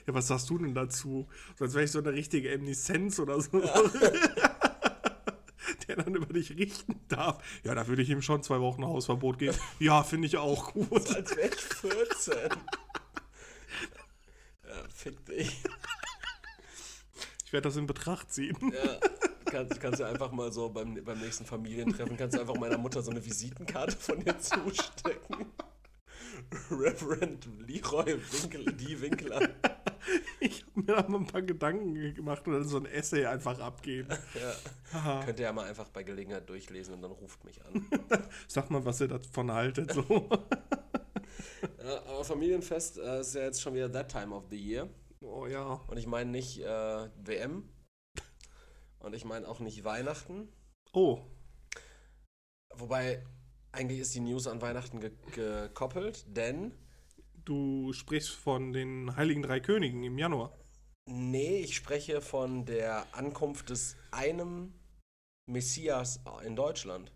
Ja, was sagst du denn dazu? Sonst wäre ich so eine richtige Emineszenz oder so. Der dann über dich richten darf. Ja, da würde ich ihm schon zwei Wochen Hausverbot geben. Ja, finde ich auch gut.
Als wäre ich 14. Ja, fick dich.
Ich werde das in Betracht ziehen.
Ja, kannst, kannst du einfach mal so beim, beim nächsten Familientreffen, kannst du einfach meiner Mutter so eine Visitenkarte von dir zustecken. Reverend Leroy Winkel, die Winkler.
Ich habe mir da mal ein paar Gedanken gemacht und dann so ein Essay einfach abgeben.
Ja. Könnt ihr ja mal einfach bei Gelegenheit durchlesen und dann ruft mich an.
Sag mal, was ihr davon haltet. So.
Ja, aber Familienfest äh, ist ja jetzt schon wieder that time of the year.
Oh ja.
Und ich meine nicht äh, WM. Und ich meine auch nicht Weihnachten.
Oh,
Wobei, eigentlich ist die News an Weihnachten ge gekoppelt, denn
du sprichst von den Heiligen Drei Königen im Januar.
Nee, ich spreche von der Ankunft des einem Messias in Deutschland.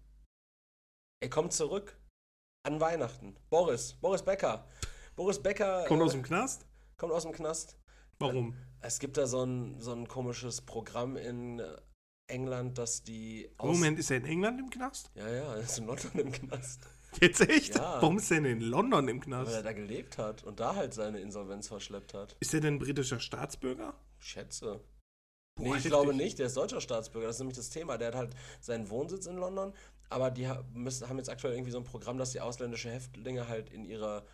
Er kommt zurück an Weihnachten. Boris, Boris Becker. Boris Becker
Kommt
äh,
aus dem Knast?
kommt aus dem Knast.
Warum?
Es gibt da so ein, so ein komisches Programm in England, dass die aus
Moment, ist er in England im Knast?
Ja, ja, er ist in London im Knast.
Jetzt echt?
Ja.
Warum ist er denn in London im
Weil er
Knast?
da gelebt hat und da halt seine Insolvenz verschleppt hat.
Ist er denn britischer Staatsbürger?
Schätze.
Boah,
Nee, ich
heftig.
glaube nicht, der ist deutscher Staatsbürger, das ist nämlich das Thema. Der hat halt seinen Wohnsitz in London, aber die müssen, haben jetzt aktuell irgendwie so ein Programm, dass die ausländische Häftlinge halt in ihre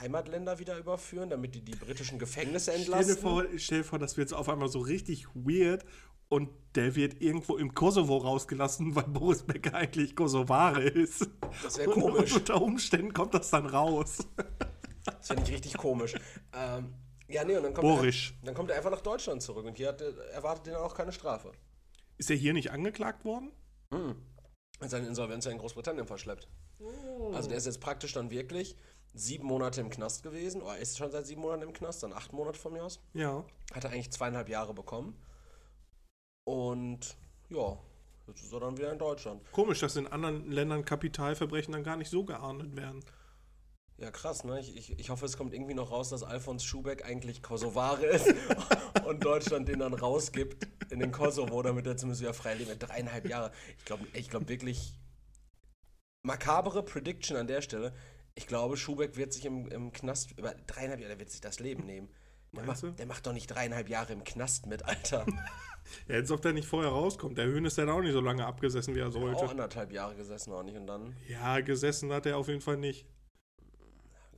Heimatländer wieder überführen, damit die die britischen Gefängnisse
Stell dir, vor, stell dir vor, das wird jetzt auf einmal so richtig weird und der wird irgendwo im Kosovo rausgelassen, weil Boris Becker eigentlich Kosovare ist.
Das wäre
Und
komisch.
unter Umständen kommt das dann raus.
Das finde ich richtig komisch. Ähm, ja, nee, und dann kommt,
Boris.
er, dann kommt er einfach nach Deutschland zurück und hier hat, er- erwartet ihn auch keine Strafe.
Ist er hier nicht angeklagt worden?
Hm. Hat seine Insolvenz ja in Großbritannien verschleppt. Also der ist jetzt praktisch dann wirklich sieben Monate im Knast gewesen, oder ist schon seit sieben Monaten im Knast, dann acht Monate von mir aus.
Ja.
Hat er eigentlich zweieinhalb Jahre bekommen. Und ja, jetzt ist er dann wieder in Deutschland.
Komisch, dass in anderen Ländern Kapitalverbrechen dann gar nicht so geahndet werden.
Ja, krass, ne? Ich, ich, ich hoffe, es kommt irgendwie noch raus, dass Alfons Schubeck eigentlich Kosovare ist und Deutschland den dann rausgibt in den Kosovo, damit er zumindest wieder frei lebt. Dreieinhalb Jahre. Ich glaube ich glaub wirklich. Makabere Prediction an der Stelle. Ich glaube, Schubeck wird sich im, im Knast über dreieinhalb Jahre, der wird sich das Leben nehmen. Der macht, der macht doch nicht dreieinhalb Jahre im Knast mit, Alter.
Ja, als ob der nicht vorher rauskommt. Der Höhn ist dann auch nicht so lange abgesessen, wie er
Auch
sollte.
anderthalb Jahre gesessen auch nicht und dann
Ja, gesessen hat er auf jeden Fall nicht.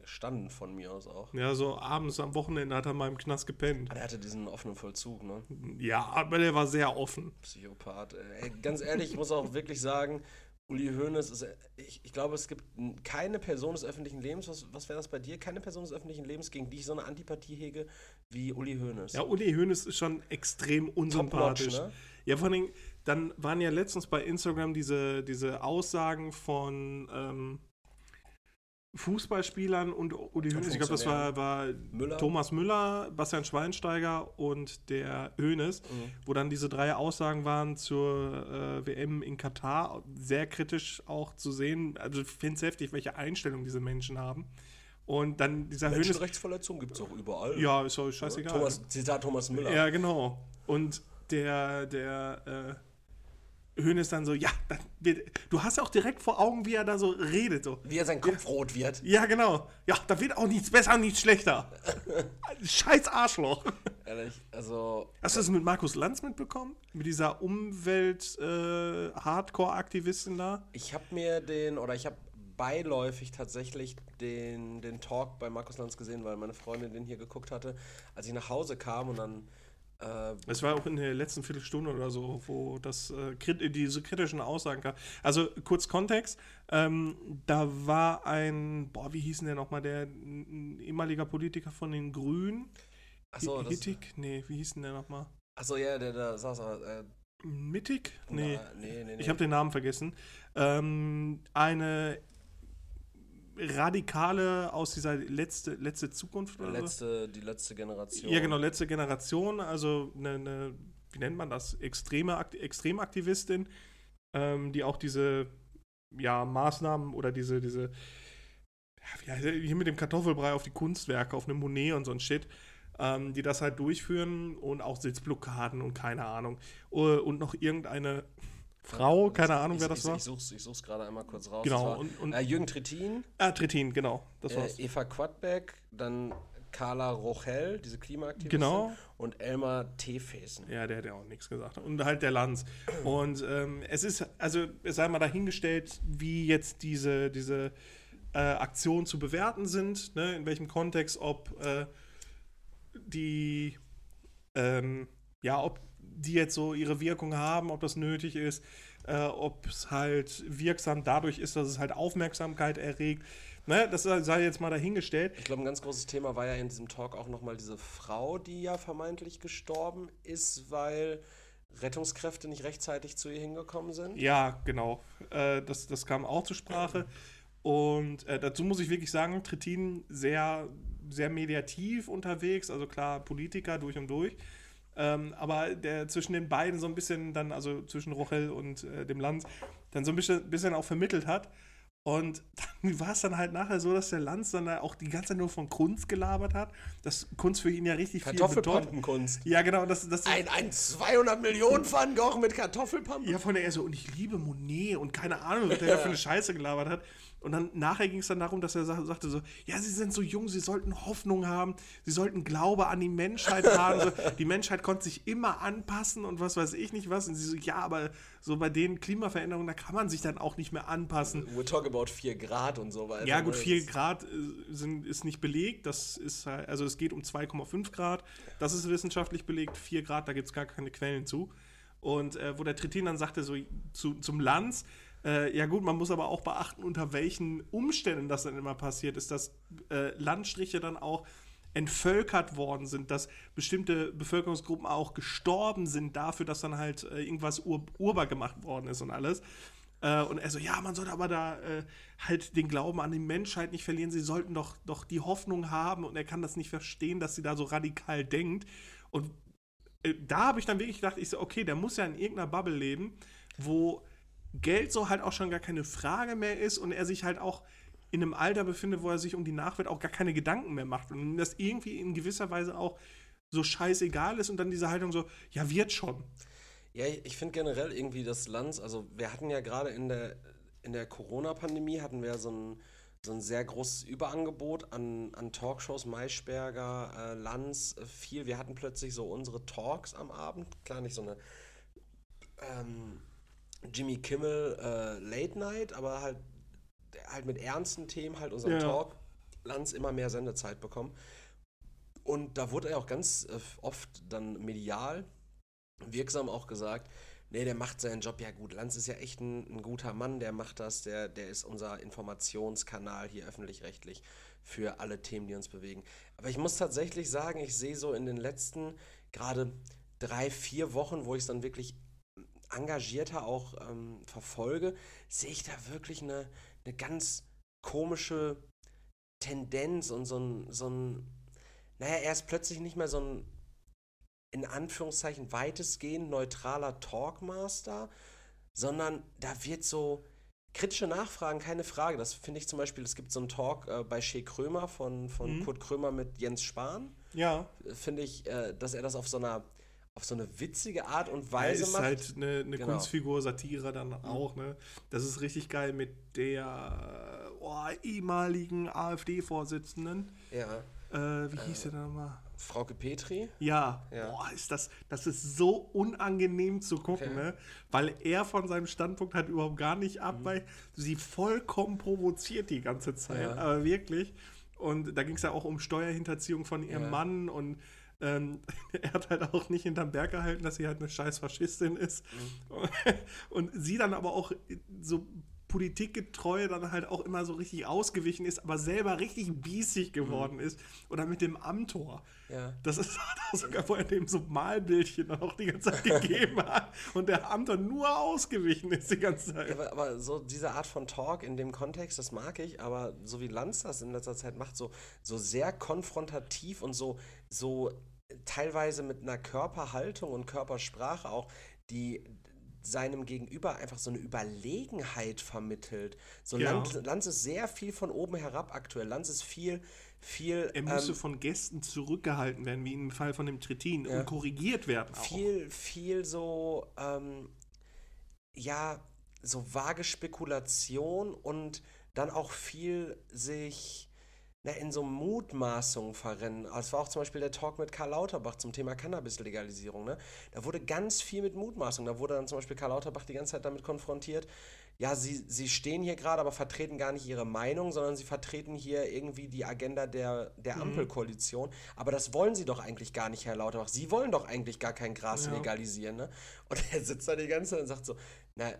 gestanden von mir aus auch.
Ja, so abends am Wochenende hat er mal im Knast gepennt.
Aber der hatte diesen offenen Vollzug, ne?
Ja, aber der war sehr offen.
Psychopath. Ey, ganz ehrlich, ich muss auch wirklich sagen, Uli Hoeneß ist, ich, ich glaube, es gibt keine Person des öffentlichen Lebens, was, was wäre das bei dir? Keine Person des öffentlichen Lebens, gegen die ich so eine Antipathie hege wie Uli Hoeneß.
Ja, Uli Hoeneß ist schon extrem unsympathisch.
ne?
Ja, vor allem, dann waren ja letztens bei Instagram diese, diese Aussagen von ähm, Fußballspielern und Uli Hoeneß. Ich glaube, das war, war
Müller.
Thomas Müller, Bastian Schweinsteiger und der Hoeneß,
Mhm.
wo dann diese drei Aussagen waren zur äh, WM in Katar. Sehr kritisch auch zu sehen. Also ich finde es heftig, welche Einstellung diese Menschen haben. Und dann dieser Hoeneß.
Menschenrechtsverletzungen gibt es auch überall.
Ja, ist doch scheißegal.
Thomas, Zitat Thomas Müller.
Ja, genau. Und der, der äh, Höhnes dann so, ja, dann wird, du hast ja auch direkt vor Augen, wie er da so redet. So.
Wie er sein Kopf rot wird.
Ja, genau. Ja, da wird auch nichts besser, nichts schlechter. Scheiß Arschloch.
Ehrlich, also
Hast du das mit Markus Lanz mitbekommen? Mit dieser Umwelt-Hardcore-Aktivistin da?
ich habe mir den, oder ich habe beiläufig tatsächlich den, den Talk bei Markus Lanz gesehen, weil meine Freundin den hier geguckt hatte, als ich nach Hause kam und dann äh,
Es war auch in der letzten Viertelstunde oder so, wo das äh, diese kritischen Aussagen kam. Also kurz Kontext, ähm, da war ein, boah, wie hieß denn der nochmal, der ehemaliger Politiker von den Grünen,
Achso.
Hittig? Nee, wie hieß denn der nochmal?
Achso, ja, der da saß. Äh,
Mittig? Nee.
na, nee, nee, nee.
Ich habe den Namen vergessen. Ähm, eine radikale aus dieser letzte, letzte Zukunft oder so.
letzte, die letzte Generation.
Ja, genau, letzte Generation, also eine, eine wie nennt man das, extreme Akt Extremaktivistin, ähm, die auch diese ja, Maßnahmen oder diese, diese, ja, hier mit dem Kartoffelbrei auf die Kunstwerke, auf eine Monet und so ein Shit, ähm, die das halt durchführen und auch Sitzblockaden und keine Ahnung. Und noch irgendeine Frau, keine Ahnung,
ich,
wer das
ich,
war.
Ich such's, ich such's gerade einmal kurz raus.
Genau,
war,
und- und-
äh, Jürgen Trittin,
Ah, Trittin, genau, das war's.
äh, Eva Quadbeck, dann Carla Rochel, diese Klimaaktivistin.
Genau.
Und Elmar Teefesen.
Ja, der hat ja auch nichts gesagt. Und halt der Lanz. Und ähm, es ist, also es sei mal dahingestellt, wie jetzt diese, diese äh, Aktionen zu bewerten sind, ne? in welchem Kontext, ob äh, die, ähm, ja, ob die jetzt so ihre Wirkung haben, ob das nötig ist, äh, ob es halt wirksam dadurch ist, dass es halt Aufmerksamkeit erregt. Ne? Das sei jetzt mal dahingestellt.
Ich glaube, ein ganz großes Thema war ja in diesem Talk auch nochmal diese Frau, die ja vermeintlich gestorben ist, weil Rettungskräfte nicht rechtzeitig zu ihr hingekommen sind.
Ja, genau. Äh, das, das kam auch zur Sprache. Und äh, dazu muss ich wirklich sagen, Trittin sehr, sehr mediativ unterwegs, also klar Politiker durch und durch. Ähm, aber der zwischen den beiden so ein bisschen dann, also zwischen Rochel und äh, dem Lanz, dann so ein bisschen, bisschen auch vermittelt hat. Und dann war es dann halt nachher so, dass der Lanz dann da auch die ganze Zeit nur von Kunst gelabert hat, dass Kunst für ihn ja richtig viel bedeutet.
Kartoffelpampenkunst.
Ja, genau, das, das
Ein, ein 200 Millionen Van Gogh mit Kartoffelpampen.
Ja, von der er so, und ich liebe Monet und keine Ahnung, was der da für eine Scheiße gelabert hat. Und dann nachher ging es dann darum, dass er sa- sagte so, ja, sie sind so jung, sie sollten Hoffnung haben, sie sollten Glaube an die Menschheit haben. So, die Menschheit konnte sich immer anpassen und was weiß ich nicht was. Und sie so, ja, aber so bei den Klimaveränderungen, da kann man sich dann auch nicht mehr anpassen.
We're talking about 4 Grad und so weiter.
Ja, gut,
ne?
4 Grad äh, sind, ist nicht belegt. Das ist halt, also es geht um 2,5 Grad. Das ist wissenschaftlich belegt. 4 Grad, da gibt es gar keine Quellen zu. Und äh, wo der Trittin dann sagte, so zu, zum Lanz, äh, ja gut, man muss aber auch beachten, unter welchen Umständen das dann immer passiert ist, dass äh, Landstriche dann auch entvölkert worden sind, dass bestimmte Bevölkerungsgruppen auch gestorben sind dafür, dass dann halt äh, irgendwas ur urbar gemacht worden ist und alles. Äh, und er so, ja, man sollte aber da äh, halt den Glauben an die Menschheit nicht verlieren. Sie sollten doch, doch die Hoffnung haben und er kann das nicht verstehen, dass sie da so radikal denkt. Und äh, da habe ich dann wirklich gedacht, ich so, okay, der muss ja in irgendeiner Bubble leben, wo Geld so halt auch schon gar keine Frage mehr ist und er sich halt auch in einem Alter befindet, wo er sich um die Nachwelt auch gar keine Gedanken mehr macht und das irgendwie in gewisser Weise auch so scheißegal ist und dann diese Haltung so, ja, wird schon.
Ja, ich finde generell irgendwie das Lanz, also wir hatten ja gerade in der, in der Corona-Pandemie hatten wir so ein, so ein sehr großes Überangebot an, an Talkshows, Maischberger, äh, Lanz, äh, viel. Wir hatten plötzlich so unsere Talks am Abend, klar nicht so eine ähm, Jimmy Kimmel äh, Late Night, aber halt, halt mit ernsten Themen, halt unseren
Ja.
Talk, Lanz immer mehr Sendezeit bekommen. Und da wurde er auch ganz äh, oft dann medial wirksam auch gesagt, nee, der macht seinen Job ja gut. Lanz ist ja echt ein, ein guter Mann, der macht das, der, der ist unser Informationskanal hier öffentlich-rechtlich für alle Themen, die uns bewegen. Aber ich muss tatsächlich sagen, ich sehe so in den letzten gerade drei, vier Wochen, wo ich es dann wirklich engagierter auch ähm, verfolge, sehe ich da wirklich eine, eine ganz komische Tendenz und so ein, so ein, naja, er ist plötzlich nicht mehr so ein in Anführungszeichen weitestgehend neutraler Talkmaster, sondern da wird so kritische Nachfragen, keine Frage. Das finde ich zum Beispiel, es gibt so einen Talk äh, bei Shea Krömer von, von
Mhm.
Kurt Krömer mit Jens Spahn.
Ja,
Äh, Finde ich, äh, dass er das auf so einer auf so eine witzige Art und Weise
ist
macht.
halt eine, eine
Genau.
Kunstfigur, Satire dann auch, ne? Das ist richtig geil mit der oh, ehemaligen AfD-Vorsitzenden.
ja.
Äh, wie hieß der denn nochmal?
Frauke Petri.
Ja,
Ja.
Boah, ist das, das ist so unangenehm zu gucken,
Okay.
ne? Weil er von seinem Standpunkt halt überhaupt gar nicht
Mhm.
abweicht. Sie vollkommen provoziert die ganze Zeit,
Ja.
aber wirklich. Und da ging es ja auch um Steuerhinterziehung von ihrem
Ja.
Mann und ähm, er hat halt auch nicht hinterm Berg gehalten, dass sie halt eine scheiß Faschistin ist.
Mhm.
Und sie dann aber auch so Politikgetreue dann halt auch immer so richtig ausgewichen ist, aber selber richtig biesig geworden mhm. ist. Oder mit dem Amtor. Ja. Das ist sogar vorher dem so Malbildchen auch die ganze Zeit gegeben hat und der Amtor nur ausgewichen ist die ganze Zeit.
Ja, aber, aber, so diese Art von Talk in dem Kontext, das mag ich, aber so wie Lanz das in letzter Zeit macht, so, so sehr konfrontativ und so, so teilweise mit einer Körperhaltung und Körpersprache auch, die seinem Gegenüber einfach so eine Überlegenheit vermittelt. So ja. Lanz, Lanz ist sehr viel von oben herab aktuell. Lanz ist viel, viel.
Er müsse ähm, von Gästen zurückgehalten werden, wie im Fall von dem Trittin, ja. und korrigiert werden.
Auch. Viel, viel so, ähm, ja, so vage Spekulation und dann auch viel sich na, in so Mutmaßungen verrennen. Es war auch zum Beispiel der Talk mit Karl Lauterbach zum Thema Cannabis-Legalisierung. Ne? Da wurde ganz viel mit Mutmaßungen. Da wurde dann zum Beispiel Karl Lauterbach die ganze Zeit damit konfrontiert, ja, sie, sie stehen hier gerade, aber vertreten gar nicht ihre Meinung, sondern sie vertreten hier irgendwie die Agenda der, der mhm. Ampelkoalition. Aber das wollen sie doch eigentlich gar nicht, Herr Lauterbach. Sie wollen doch eigentlich gar kein Gras ja. legalisieren. Ne? Und er sitzt da die ganze Zeit und sagt so, na,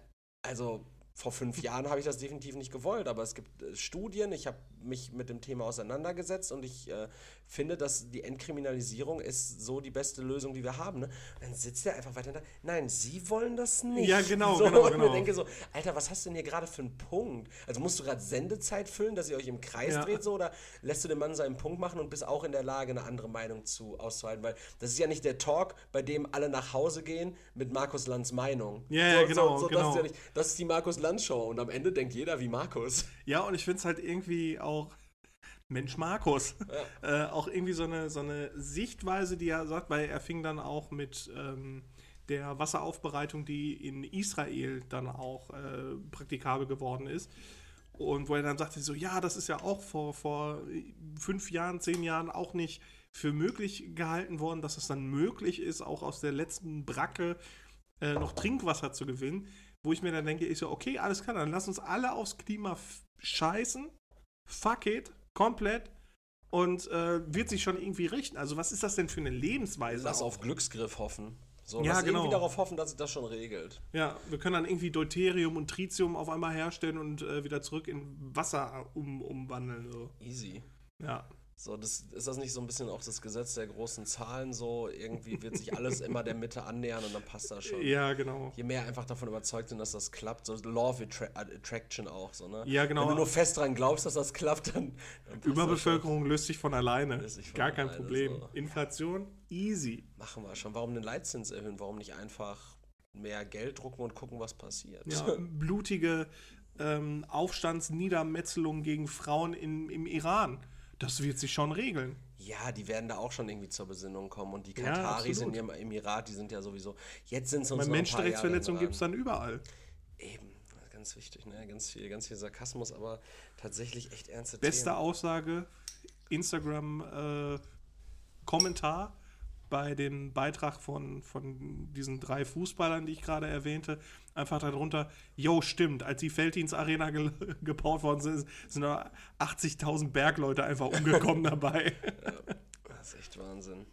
also vor fünf Jahren habe ich das definitiv nicht gewollt, aber es gibt äh, Studien, ich habe mich mit dem Thema auseinandergesetzt und ich äh, finde, dass die Entkriminalisierung ist so die beste Lösung, die wir haben. Ne? dann sitzt er einfach weiter da. Nein, Sie wollen das nicht.
Ja, genau,
so,
genau,
und
genau.
ich denke so, Alter, was hast du denn hier gerade für einen Punkt? Also musst du gerade Sendezeit füllen, dass ihr euch im Kreis ja. dreht so oder lässt du den Mann seinen Punkt machen und bist auch in der Lage, eine andere Meinung zu auszuhalten? Weil das ist ja nicht der Talk, bei dem alle nach Hause gehen mit Markus Lanz Meinung.
Ja, ja, so, genau,
so, so,
genau.
Das, ist ja nicht, das ist die Markus Lanz Show und am Ende denkt jeder wie Markus.
Ja, und ich finde es halt irgendwie auch Mensch Markus. Ja. äh, auch irgendwie so eine, so eine Sichtweise, die er sagt, weil er fing dann auch mit ähm, der Wasseraufbereitung, die in Israel dann auch äh, praktikabel geworden ist. Und wo er dann sagte, so, ja, das ist ja auch vor, vor fünf Jahren, zehn Jahren auch nicht für möglich gehalten worden, dass es dann möglich ist, auch aus der letzten Bracke äh, noch Trinkwasser zu gewinnen. Wo ich mir dann denke, ist ja, okay, alles klar, dann lass uns alle aufs Klima scheißen. Fuck it komplett und äh, wird sich schon irgendwie richten. Also was ist das denn für eine Lebensweise?
Lass auf Glücksgriff hoffen.
So, ja, genau.
irgendwie darauf hoffen, dass sich das schon regelt.
Ja, wir können dann irgendwie Deuterium und Tritium auf einmal herstellen und äh, wieder zurück in Wasser um, umwandeln. So.
Easy.
Ja.
So, das, ist das nicht so ein bisschen auch das Gesetz der großen Zahlen so? Irgendwie wird sich alles immer der Mitte annähern und dann passt das schon.
Ja, genau.
Je mehr einfach davon überzeugt sind, dass das klappt, so Law of Attra Attraction auch, so, ne?
Ja, genau.
Wenn du nur fest dran glaubst, dass das klappt, dann.
dann Überbevölkerung löst sich von alleine. Sich von Gar kein alleine, Problem. So. Inflation, easy.
Machen wir schon. Warum den Leitzins erhöhen? Warum nicht einfach mehr Geld drucken und gucken, was passiert?
Ja, blutige ähm, Aufstandsniedermetzelungen gegen Frauen in, im Iran das wird sich schon regeln.
Ja, die werden da auch schon irgendwie zur Besinnung kommen. Und die Kataris ja, in ihrem Emirat, die sind ja sowieso. Jetzt sind es uns
Menschenrechtsverletzungen gibt es dann überall.
Eben, ganz wichtig, ne? Ganz viel, ganz viel Sarkasmus, aber tatsächlich echt ernste
Beste Themen. Aussage: Instagram-Kommentar. Äh, bei dem Beitrag von, von diesen drei Fußballern, die ich gerade erwähnte, einfach darunter, jo, stimmt, als die Felddienst-Arena ge gebaut worden sind, sind da 80.000 Bergleute einfach umgekommen dabei.
Ja, das ist echt Wahnsinn.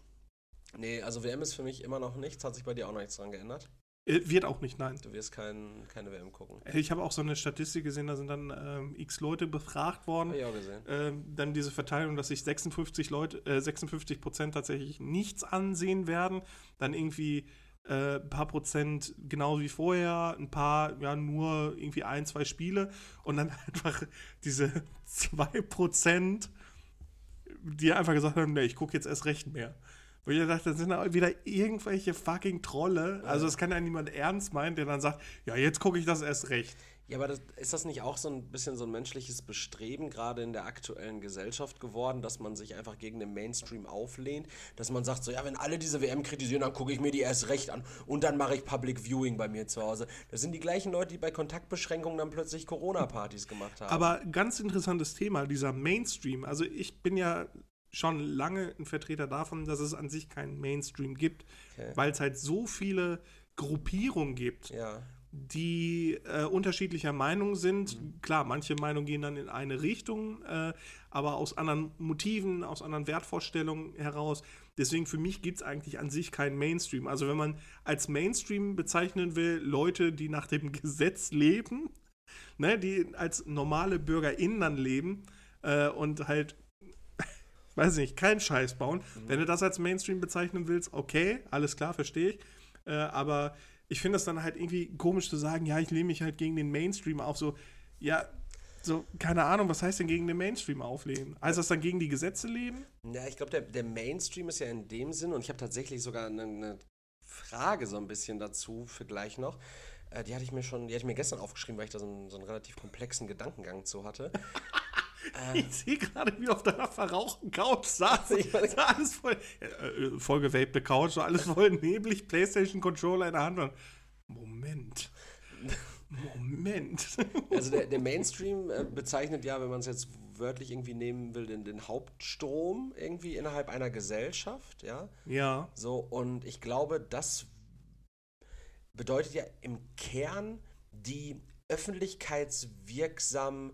Nee, also WM ist für mich immer noch nichts, hat sich bei dir auch noch nichts dran geändert?
Äh, wird auch nicht, nein.
Du wirst kein, keine WM gucken.
Ich habe auch so eine Statistik gesehen, da sind dann ähm, x Leute befragt worden.
Habe ich auch gesehen.
Ähm, dann diese Verteilung, dass sich 56 Leute, äh, 56 Prozent tatsächlich nichts ansehen werden. Dann irgendwie äh, ein paar Prozent genauso wie vorher, ein paar, ja, nur irgendwie ein, zwei Spiele. Und dann einfach diese zwei Prozent, die einfach gesagt haben, nee, ich gucke jetzt erst recht mehr. Wo ich dachte, das sind da wieder irgendwelche fucking Trolle. Also, das kann ja niemand ernst meinen, der dann sagt, ja, jetzt gucke ich das erst recht.
Ja, aber das, ist das nicht auch so ein bisschen so ein menschliches Bestreben, gerade in der aktuellen Gesellschaft geworden, dass man sich einfach gegen den Mainstream auflehnt? Dass man sagt, so, ja, wenn alle diese WM kritisieren, dann gucke ich mir die erst recht an und dann mache ich Public Viewing bei mir zu Hause. Das sind die gleichen Leute, die bei Kontaktbeschränkungen dann plötzlich Corona-Partys gemacht haben.
Aber ganz interessantes Thema, dieser Mainstream. Also, ich bin ja schon lange ein Vertreter davon, dass es an sich keinen Mainstream gibt, okay. weil es halt so viele Gruppierungen gibt,
ja.
Die äh, unterschiedlicher Meinung sind. Mhm. Klar, manche Meinungen gehen dann in eine Richtung, äh, aber aus anderen Motiven, aus anderen Wertvorstellungen heraus. Deswegen für mich gibt es eigentlich an sich keinen Mainstream. Also wenn man als Mainstream bezeichnen will, Leute, die nach dem Gesetz leben, ne, die als normale BürgerInnen dann leben äh, und halt, weiß nicht, keinen Scheiß bauen. Mhm. Wenn du das als Mainstream bezeichnen willst, okay, alles klar, verstehe ich. Äh, aber ich finde es dann halt irgendwie komisch zu sagen, ja, ich lehne mich halt gegen den Mainstream auf. So, ja, so, keine Ahnung, was heißt denn gegen den Mainstream auflehnen? Heißt das dann gegen die Gesetze leben?
Ja, ich glaube, der, der Mainstream ist ja in dem Sinn, und ich habe tatsächlich sogar eine, eine, Frage so ein bisschen dazu für gleich noch. Äh, die hatte ich mir schon, die hatte ich mir gestern aufgeschrieben, weil ich da so einen, so einen relativ komplexen Gedankengang zu hatte.
äh, ich sehe gerade, wie auf deiner verrauchten Couch saß. Ich alles voll, äh, voll gewapte Couch, so alles voll neblig, Playstation-Controller in der Hand. Moment. Moment.
Also der, der Mainstream äh, bezeichnet ja, wenn man es jetzt wörtlich irgendwie nehmen will, den, den Hauptstrom irgendwie innerhalb einer Gesellschaft, ja.
Ja.
So, und ich glaube, das bedeutet ja im Kern die öffentlichkeitswirksam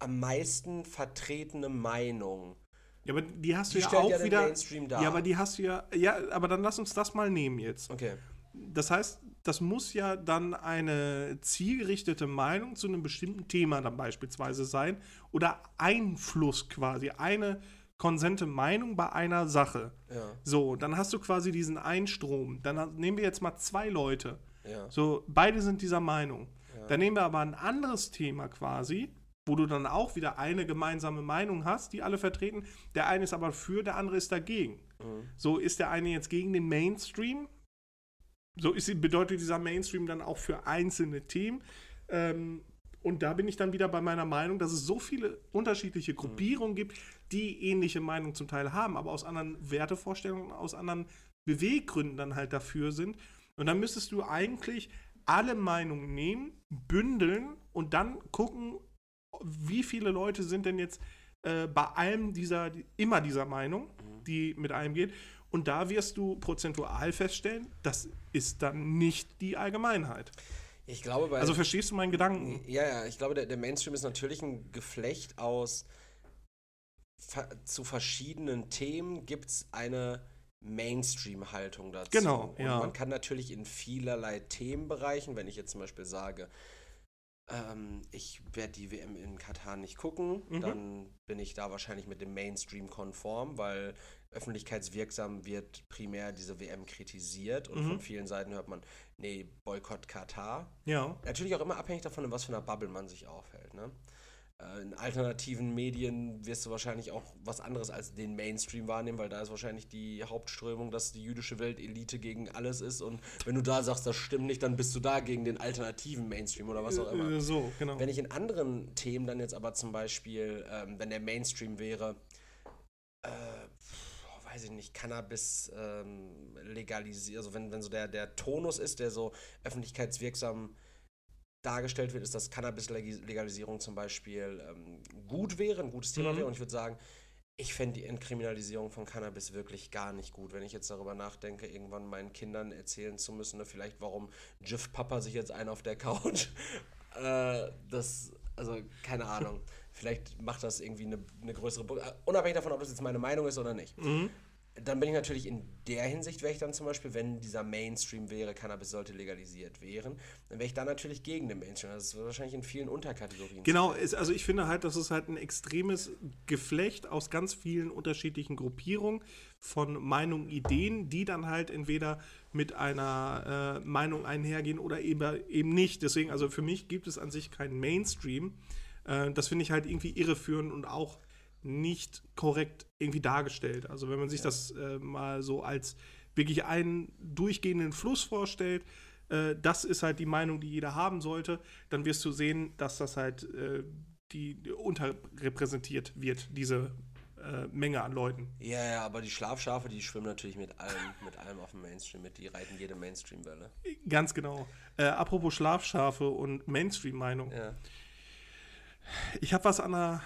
am meisten vertretene Meinung.
Ja, aber die hast die du ja auch ja wieder. Ja, aber die hast du ja. Ja, aber dann lass uns das mal nehmen jetzt.
Okay.
Das heißt, das muss ja dann eine zielgerichtete Meinung zu einem bestimmten Thema dann beispielsweise sein oder Einfluss quasi, eine konsente Meinung bei einer Sache.
Ja.
So, dann hast du quasi diesen Einstrom. Dann nehmen wir jetzt mal zwei Leute.
Ja.
So, beide sind dieser Meinung. Ja. Dann nehmen wir aber ein anderes Thema quasi, wo du dann auch wieder eine gemeinsame Meinung hast, die alle vertreten. Der eine ist aber für, der andere ist dagegen. Mhm. So ist der eine jetzt gegen den Mainstream, so ist, bedeutet dieser Mainstream dann auch für einzelne Themen. Ähm, und da bin ich dann wieder bei meiner Meinung, dass es so viele unterschiedliche Gruppierungen gibt, die ähnliche Meinungen zum Teil haben, aber aus anderen Wertevorstellungen, aus anderen Beweggründen dann halt dafür sind. Und dann müsstest du eigentlich alle Meinungen nehmen, bündeln und dann gucken, wie viele Leute sind denn jetzt äh, bei allem dieser, immer dieser Meinung, mhm. die mit einem geht. Und da wirst du prozentual feststellen, das ist dann nicht die Allgemeinheit.
Ich glaube,
also verstehst du meinen Gedanken?
Ja, ja, ich glaube, der, der Mainstream ist natürlich ein Geflecht aus zu verschiedenen Themen gibt es eine Mainstream-Haltung dazu.
Genau,
Und man kann natürlich in vielerlei Themenbereichen, wenn ich jetzt zum Beispiel sage, ähm, ich werde die WM in Katar nicht gucken, mhm. dann bin ich da wahrscheinlich mit dem Mainstream konform, weil öffentlichkeitswirksam wird primär diese WM kritisiert und mhm. von vielen Seiten hört man, nee, Boykott Katar.
Ja.
Natürlich auch immer abhängig davon, in was für einer Bubble man sich aufhält. Ne? Äh, in alternativen Medien wirst du wahrscheinlich auch was anderes als den Mainstream wahrnehmen, weil da ist wahrscheinlich die Hauptströmung, dass die jüdische Weltelite gegen alles ist und wenn du da sagst, das stimmt nicht, dann bist du da gegen den alternativen Mainstream oder was auch immer.
Äh, so, genau.
Wenn ich in anderen Themen dann jetzt aber zum Beispiel, ähm, wenn der Mainstream wäre, äh, weiß ich nicht, Cannabis ähm, legalisieren, also wenn, wenn so der, der Tonus ist, der so öffentlichkeitswirksam dargestellt wird, ist, dass Cannabis-Legalisierung zum Beispiel ähm, gut wäre, ein gutes Thema mhm. wäre. Und ich würde sagen, ich fände die Entkriminalisierung von Cannabis wirklich gar nicht gut, wenn ich jetzt darüber nachdenke, irgendwann meinen Kindern erzählen zu müssen, ne, vielleicht warum Jiff Papa sich jetzt ein auf der Couch. äh, das, also keine Ahnung. vielleicht macht das irgendwie eine, eine größere, unabhängig davon, ob das jetzt meine Meinung ist oder nicht.
Mhm
dann bin ich natürlich in der Hinsicht, wäre ich dann zum Beispiel, wenn dieser Mainstream wäre, Cannabis sollte legalisiert werden, dann wäre ich dann natürlich gegen den Mainstream. Das ist wahrscheinlich in vielen Unterkategorien.
Genau, ist, also ich finde halt, das ist halt ein extremes Geflecht aus ganz vielen unterschiedlichen Gruppierungen von Meinungen, Ideen, die dann halt entweder mit einer äh, Meinung einhergehen oder eben, eben nicht. Deswegen, also für mich gibt es an sich keinen Mainstream. Äh, das finde ich halt irgendwie irreführend und auch nicht korrekt irgendwie dargestellt. Also wenn man sich ja. das äh, mal so als wirklich einen durchgehenden Fluss vorstellt, äh, das ist halt die Meinung, die jeder haben sollte, dann wirst du sehen, dass das halt äh, die, unterrepräsentiert wird, diese äh, Menge an Leuten.
Ja, ja, aber die Schlafschafe, die schwimmen natürlich mit allem, mit allem auf dem Mainstream mit, die reiten jede Mainstream-Welle.
Ganz genau. Äh, apropos Schlafschafe und Mainstream-Meinung.
Ja.
Ich habe was an der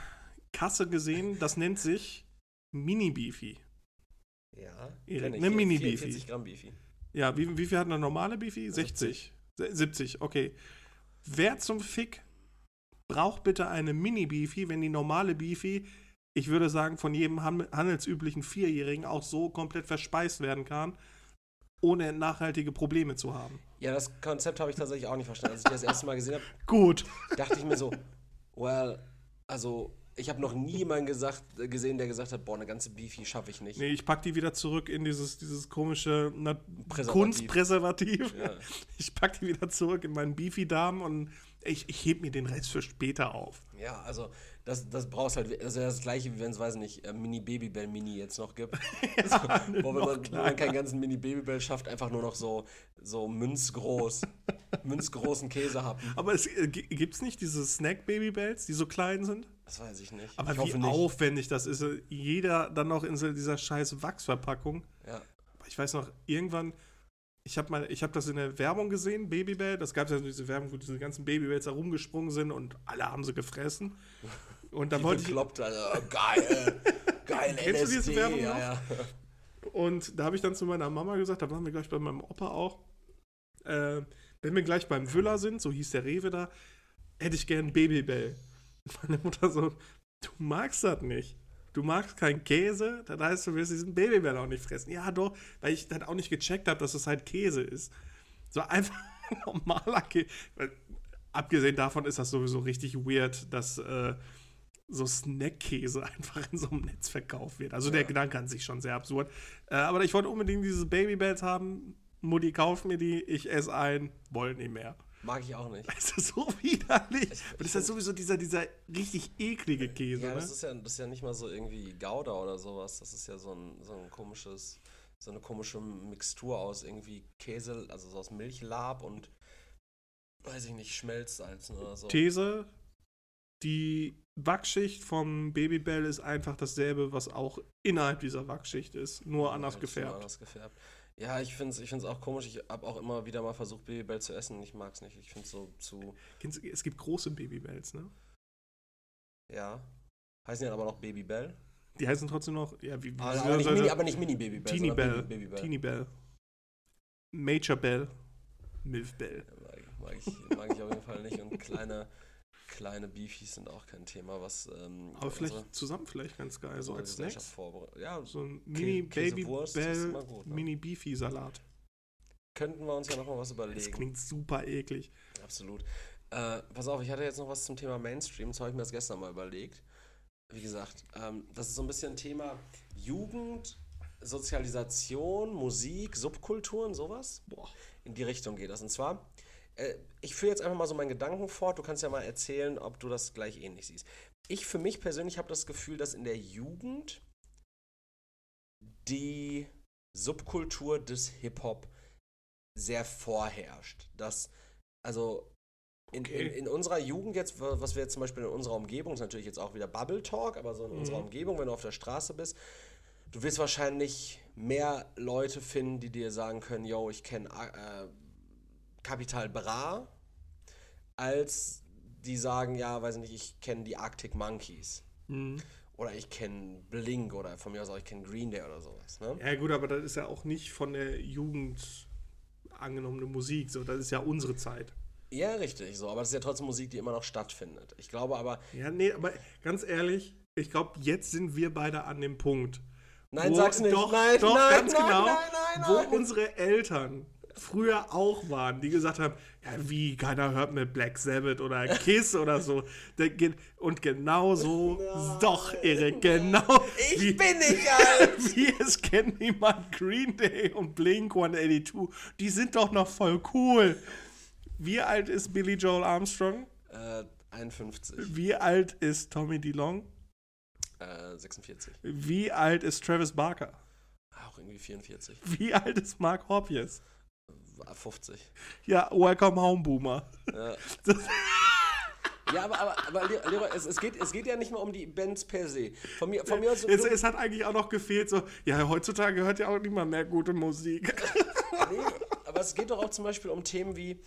Kasse gesehen, das nennt sich Mini Beefy.
Ja,
Erik, eine Mini Beefy.
40 Gramm Beefy.
Ja, wie, wie viel hat eine normale Beefy? 60. 70, okay. Wer zum Fick braucht bitte eine Mini Beefy, wenn die normale Beefy, ich würde sagen, von jedem handelsüblichen Vierjährigen auch so komplett verspeist werden kann, ohne nachhaltige Probleme zu haben?
Ja, das Konzept habe ich tatsächlich auch nicht verstanden. Als ich das erste Mal gesehen habe,
Gut.
dachte ich mir so, well, also ich habe noch nie jemanden gesagt, gesehen, der gesagt hat, boah, eine ganze Beefy schaffe ich nicht.
Nee, ich pack die wieder zurück in dieses, dieses komische Na
Präservativ.
Kunstpräservativ.
Ja.
Ich pack die wieder zurück in meinen Beefy-Darm und ich, ich heb mir den Rest für später auf.
Ja, also das, das brauchst halt, also das gleiche, wie wenn es, weiß nicht, äh, Mini Babybell Mini jetzt noch gibt. so, wo wenn man, wenn man keinen ganzen Mini Babybell schafft, einfach nur noch so, so münzgroß, münzgroßen Käse haben.
Aber es äh, gi- gibt's nicht diese Snack-Babybells, die so klein sind?
Das weiß ich nicht.
Aber
ich
wie
nicht.
aufwendig das ist. Jeder dann noch in dieser scheiß Wachsverpackung.
Ja.
Aber Ich weiß noch, irgendwann, ich habe mal, ich habe das in der Werbung gesehen, Babybell. Das gab es ja so diese Werbung, wo diese ganzen Babybells da rumgesprungen sind und alle haben sie gefressen. Und da
Die
wollte ich,
bekloppt, Alter. Geil. Geil,
Kennst du
LSD.
diese Werbung
ja,
noch?
ja.
und da habe ich dann zu meiner Mama gesagt, da waren wir gleich bei meinem Opa auch, äh, wenn wir gleich beim Wüller sind, so hieß der Rewe da, hätte ich gern Babybell. Meine Mutter so, du magst das nicht. Du magst keinen Käse, das heißt, du wirst diesen Babybell auch nicht fressen. Ja, doch, weil ich dann auch nicht gecheckt habe, dass es halt Käse ist. So einfach normaler Käse. Abgesehen davon ist das sowieso richtig weird, dass äh, so Snackkäse einfach in so einem Netz verkauft wird. Also der
Ja.
Gedanke an sich schon sehr absurd. Äh, aber ich wollte unbedingt diese Babybells haben. Mutti, kauf mir die, ich esse ein, wollen nicht mehr.
Mag ich auch nicht.
Das ist so widerlich.
Ich-
Und das ist ja sowieso dieser, dieser richtig eklige Käse.
Ja,
ne?
das ist ja, das ist ja nicht mal so irgendwie Gouda oder sowas. Das ist ja so ein, so ein komisches, so eine komische Mixtur aus irgendwie Käse, also so aus Milchlab und weiß ich nicht, Schmelzsalzen oder so.
These, die Wachschicht vom Babybell ist einfach dasselbe, was auch innerhalb dieser Wachschicht ist, nur anders
Halt
gefärbt.
Anders gefärbt. Ja, ich finde es ich find's auch komisch. Ich habe auch immer wieder mal versucht, Babybell zu essen. Ich mag es nicht. Ich finde es so zu.
Es gibt große Babybells, ne?
Ja. Heißen ja aber noch Babybell.
Die heißen trotzdem noch, ja, wie, wie
Aber,
wie
aber, nicht Mini, aber nicht Mini-Babybell.
Teeny
sondern
Bell,
Baby- Babybell.
Teeny Bell, Major Bell, Milf Bell.
Mag, mag, ich, mag ich auf jeden Fall nicht. Und kleine, kleine Beefies sind auch kein Thema, was. Ähm,
Aber vielleicht zusammen vielleicht ganz geil, so als Snacks.
Ja,
So ein Mini Baby
Käsewurst ist
Bell,
immer gut, ne?
Mini Beefy Salat.
könnten wir uns ja nochmal was
Das
überlegen.
klingt super eklig.
Absolut. Äh, pass auf, ich hatte jetzt noch was zum Thema Mainstream, das habe ich mir das gestern mal überlegt. Wie gesagt, ähm, das ist so ein bisschen Thema Jugend, Sozialisation, Musik, Subkulturen, sowas.
Boah.
In die Richtung geht das. Und zwar, äh, ich führe jetzt einfach mal so meinen Gedanken fort. Du kannst ja mal erzählen, ob du das gleich ähnlich siehst. Ich für mich persönlich habe das Gefühl, dass in der Jugend die Subkultur des Hip-Hop sehr vorherrscht. Dass, also in,
Okay.
in, in unserer Jugend jetzt, wa- was wir jetzt zum Beispiel in unserer Umgebung, ist natürlich jetzt auch wieder Bubble Talk, aber so in unserer
Mhm.
Umgebung, wenn du auf der Straße bist, du wirst wahrscheinlich mehr Leute finden, die dir sagen können, yo, ich kenne äh, Capital Bra, als die sagen, ja, weiß nicht, ich kenne die Arctic Monkeys.
Mhm.
Oder ich kenne Blink oder von mir aus auch, ich kenne Green Day oder sowas. Ne?
Ja gut, aber das ist ja auch nicht von der Jugend angenommene Musik. So, das ist ja unsere Zeit.
Ja, richtig, so. Aber das ist ja trotzdem Musik, die immer noch stattfindet. Ich glaube aber,
Ja, nee, aber ganz ehrlich, ich glaube, jetzt sind wir beide an dem Punkt.
nein,
wo-
sag's nicht.
Doch,
nein,
doch,
nein,
ganz
nein,
genau.
nein, nein,
wo unsere Eltern früher auch waren, die gesagt haben, ja, wie, keiner hört mit Black Sabbath oder Kiss oder so. Und genau so,
Nein,
doch, Erik, genau.
Ich
wie,
bin nicht alt.
wie es kennt niemand Green Day und Blink 182. Die sind doch noch voll cool. Wie alt ist Billy Joel Armstrong?
äh, 51,
Wie alt ist Tommy DeLong?
äh, 46.
Wie alt ist Travis Barker?
Auch irgendwie 44.
Wie alt ist Mark Hoppjes?
Äh, 50.
Ja, Welcome Home Boomer.
Ja.
Das-
Ja, aber, aber, aber Le- Leroy, es, es, geht, es geht ja nicht mal um die Bands per se. Von mir, von mir aus.
Es, es hat eigentlich auch noch gefehlt, so, ja, heutzutage hört ja auch niemand mehr gute Musik.
Nee, aber es geht doch auch zum Beispiel um Themen wie,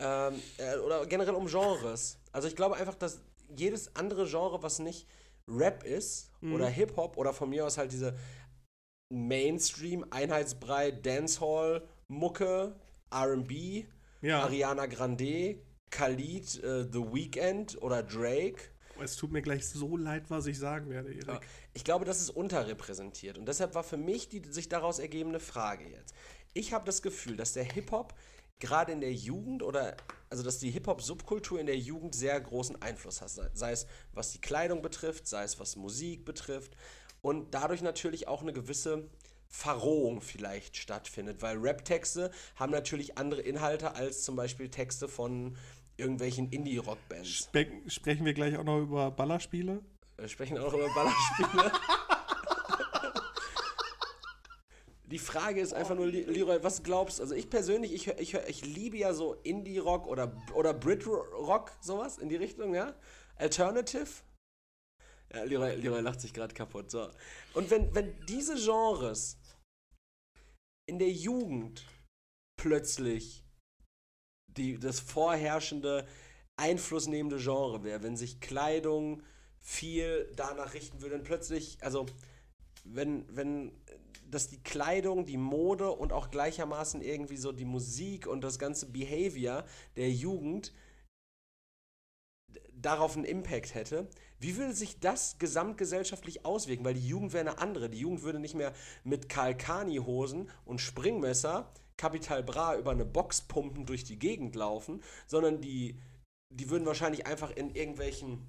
ähm, äh, oder generell um Genres. Also ich glaube einfach, dass jedes andere Genre, was nicht Rap ist oder Hip-Hop oder von mir aus halt diese Mainstream, Einheitsbrei, Dancehall, Mucke, R&B,
Ja,
Ariana Grande, Khalid, äh, The Weeknd oder Drake.
es tut mir gleich so leid, was ich sagen werde, Erik.
Ich glaube, das ist unterrepräsentiert. Und deshalb war für mich die sich daraus ergebende Frage jetzt. Ich habe das Gefühl, dass der Hip-Hop gerade in der Jugend oder also dass die Hip-Hop-Subkultur in der Jugend sehr großen Einfluss hat. Sei es was die Kleidung betrifft, sei es was Musik betrifft und dadurch natürlich auch eine gewisse Verrohung vielleicht stattfindet, weil Rap-Texte haben natürlich andere Inhalte als zum Beispiel Texte von irgendwelchen Indie-Rock-Bands.
Spe sprechen wir gleich auch noch über Ballerspiele?
Wir sprechen auch noch über Ballerspiele. Die Frage ist einfach nur, Leroy, was glaubst du? Also ich persönlich, ich, ich, ich liebe ja so Indie-Rock oder, oder Brit-Rock, sowas in die Richtung, ja? Alternative. Ja, Leroy, Leroy lacht sich gerade kaputt. So. Und wenn, wenn diese Genres in der Jugend plötzlich die, das vorherrschende, einflussnehmende Genre wäre, wenn sich Kleidung viel danach richten würde, dann plötzlich, also wenn, wenn dass die Kleidung, die Mode und auch gleichermaßen irgendwie so die Musik und das ganze Behavior der Jugend darauf einen Impact hätte, wie würde sich das gesamtgesellschaftlich auswirken? Weil die Jugend wäre eine andere. Die Jugend würde nicht mehr mit Kalkani-Hosen und Springmesser Capital Bra über eine Box pumpen durch die Gegend laufen, sondern die, die würden wahrscheinlich einfach in irgendwelchen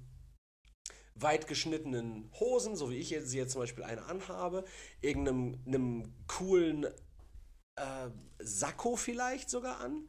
weit geschnittenen Hosen, so wie ich jetzt, sie jetzt zum Beispiel eine anhabe, irgendeinem einem coolen äh, Sakko vielleicht sogar an.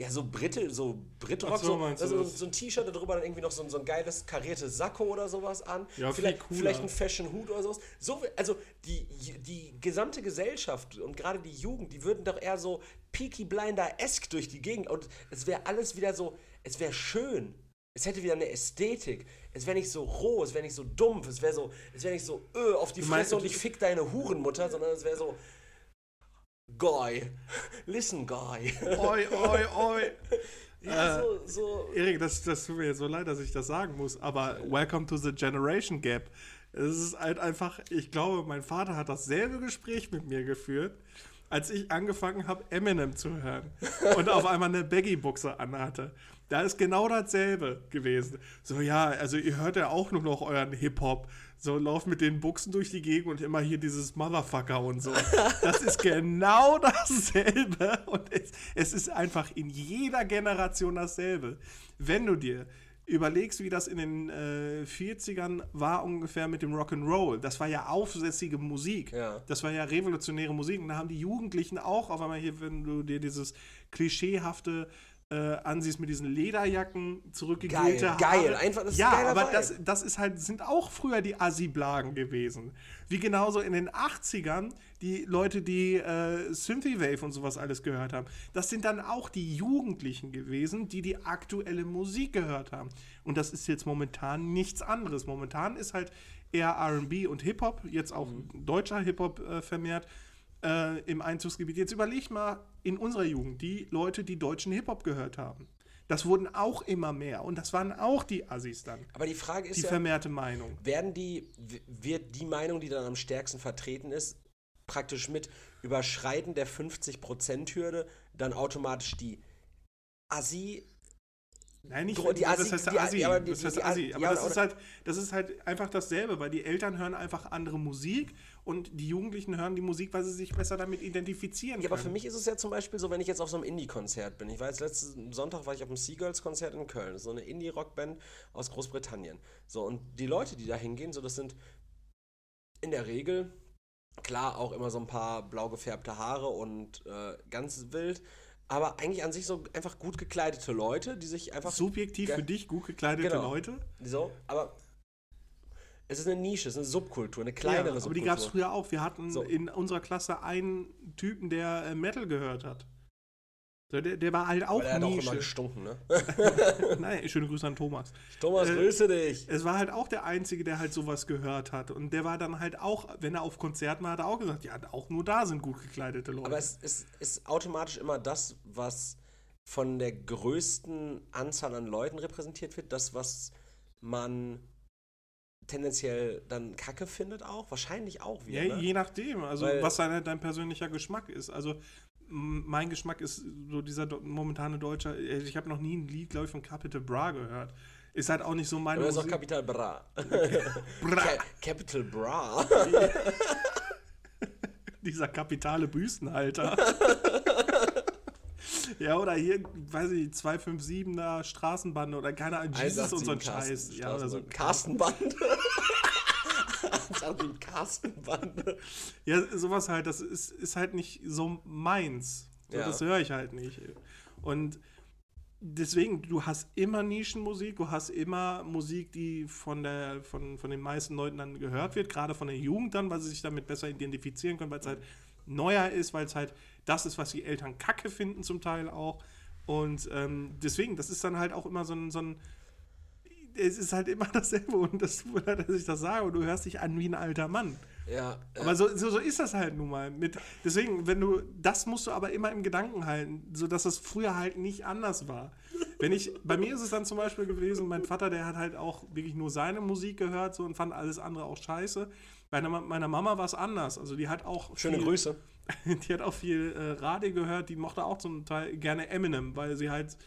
Ja, so Britte, so Britrock, so, so, also so ein T-Shirt, darüber dann irgendwie noch so, so ein geiles kariertes Sakko oder sowas an.
Ja,
vielleicht, vielleicht ein Fashion-Hut oder sowas. So, also die, die gesamte Gesellschaft und gerade die Jugend, die würden doch eher so Peaky Blinder-esque durch die Gegend und es wäre alles wieder so, es wäre schön. Es hätte wieder eine Ästhetik. Es wäre nicht so roh, es wäre nicht so dumpf, es wäre so, es wäre nicht so öh, auf die Fresse und ich fick deine Hurenmutter, sondern es wäre so Guy. Listen, Guy.
Oi, oi, oi.
Ja, äh, so, so.
Erik, das, das tut mir jetzt so leid, dass ich das sagen muss, aber welcome to the generation gap. Es ist halt einfach, ich glaube, mein Vater hat dasselbe Gespräch mit mir geführt, als ich angefangen habe, Eminem zu hören und auf einmal eine Baggy-Buchse anhatte. Da ist genau dasselbe gewesen. So, ja, also ihr hört ja auch nur noch euren Hip-Hop. So, lauft mit den Buchsen durch die Gegend und immer hier dieses Motherfucker und so. Das ist genau dasselbe. Und es, es ist einfach in jeder Generation dasselbe. Wenn du dir überlegst, wie das in den äh, 40ern war ungefähr mit dem Rock'n'Roll. Das war ja aufsässige Musik.
Ja.
Das war ja revolutionäre Musik. Und da haben die Jugendlichen auch, auf einmal hier, wenn du dir dieses klischeehafte äh, ansiehst mit diesen Lederjacken, zurückgegelte
Geil, geil, einfach das
Ja,
ist
aber das, das ist halt, sind auch früher die Assi-Blagen gewesen. Wie genauso in den 80ern die Leute, die äh, Synthwave und sowas alles gehört haben. Das sind dann auch die Jugendlichen gewesen, die die aktuelle Musik gehört haben. Und das ist jetzt momentan nichts anderes. Momentan ist halt eher RB und Hip-Hop, jetzt auch mhm. deutscher Hip-Hop äh, vermehrt äh, im Einzugsgebiet. Jetzt überleg mal in unserer Jugend die Leute, die deutschen Hip-Hop gehört haben. Das wurden auch immer mehr und das waren auch die Assis dann.
Aber die Frage ist
die
ja,
vermehrte Meinung.
Werden die, wird die Meinung, die dann am stärksten vertreten ist, praktisch mit Überschreiten der 50%-Hürde dann automatisch die Assi
Nein, nicht
die Assi,
das heißt
die,
Assi.
aber die,
das heißt Assi. Aber
ja,
das, ist halt, das ist halt einfach dasselbe, weil die Eltern hören einfach andere Musik und die Jugendlichen hören die Musik, weil sie sich besser damit identifizieren
können. Ja, aber für mich ist es ja zum Beispiel so, wenn ich jetzt auf so einem Indie-Konzert bin. Ich war jetzt letzten Sonntag war ich auf einem Seagulls-Konzert in Köln. So eine Indie-Rockband aus Großbritannien. So, und die Leute, die da hingehen, so das sind in der Regel, klar, auch immer so ein paar blau gefärbte Haare und äh, ganz wild aber eigentlich an sich so einfach gut gekleidete Leute, die sich einfach.
Subjektiv für dich gut gekleidete genau. Leute?
So, aber es ist eine Nische, es ist eine Subkultur, eine kleinere ja, aber
Subkultur. Aber die gab es früher auch. Wir hatten so. in unserer Klasse einen Typen, der äh, Metal gehört hat. Der, der war halt auch
Aber der Nische. hat auch immer gestunken, ne?
Nein, schöne Grüße an Thomas.
Thomas, äh, grüße dich.
Es war halt auch der Einzige, der halt sowas gehört hat. Und der war dann halt auch, wenn er auf Konzerten war, hat er auch gesagt, ja, auch nur da sind gut gekleidete Leute.
Aber es ist, ist automatisch immer das, was von der größten Anzahl an Leuten repräsentiert wird, das, was man tendenziell dann Kacke findet auch? Wahrscheinlich auch wieder.
Ja, ne? je nachdem, also Weil, was dein, dein persönlicher Geschmack ist. Also mein Geschmack ist so dieser momentane deutsche. Äh, ich habe noch nie ein Lied, glaube ich, von Capital Bra gehört. Ist halt auch nicht so meine.
Aber ist auch Capital Bra. Bra. Capital Bra.
dieser kapitale Büstenhalter. Ja, oder hier, weiß ich, 257er Straßenbande oder keine Ahnung, Jesus und so ein Scheiß. Ja, oder so.
Carstenbande. 187 Carstenbande.
Ja, sowas halt, das ist, ist halt nicht so meins. So,
Ja.
Das höre ich halt nicht. Und deswegen, du hast immer Nischenmusik, du hast immer Musik, die von, der, von, von den meisten Leuten dann gehört wird, gerade von der Jugend dann, weil sie sich damit besser identifizieren können, weil es halt neuer ist, weil es halt das ist, was die Eltern kacke finden zum Teil auch. Und ähm, deswegen, das ist dann halt auch immer so ein, so ein es ist halt immer dasselbe und das tut mir leid, dass ich das sage und du hörst dich an wie ein alter Mann.
Ja, äh,
Aber so, so, so ist das halt nun mal. Mit, deswegen, wenn du, das musst du aber immer im Gedanken halten, sodass das früher halt nicht anders war. Wenn ich, bei mir ist es dann zum Beispiel gewesen, mein Vater, der hat halt auch wirklich nur seine Musik gehört so, und fand alles andere auch scheiße. Bei einer, meiner Mama war es anders. Also die hat auch
schöne
viel,
Grüße.
Die hat auch viel äh, Radio gehört, die mochte auch zum Teil gerne Eminem, weil sie halt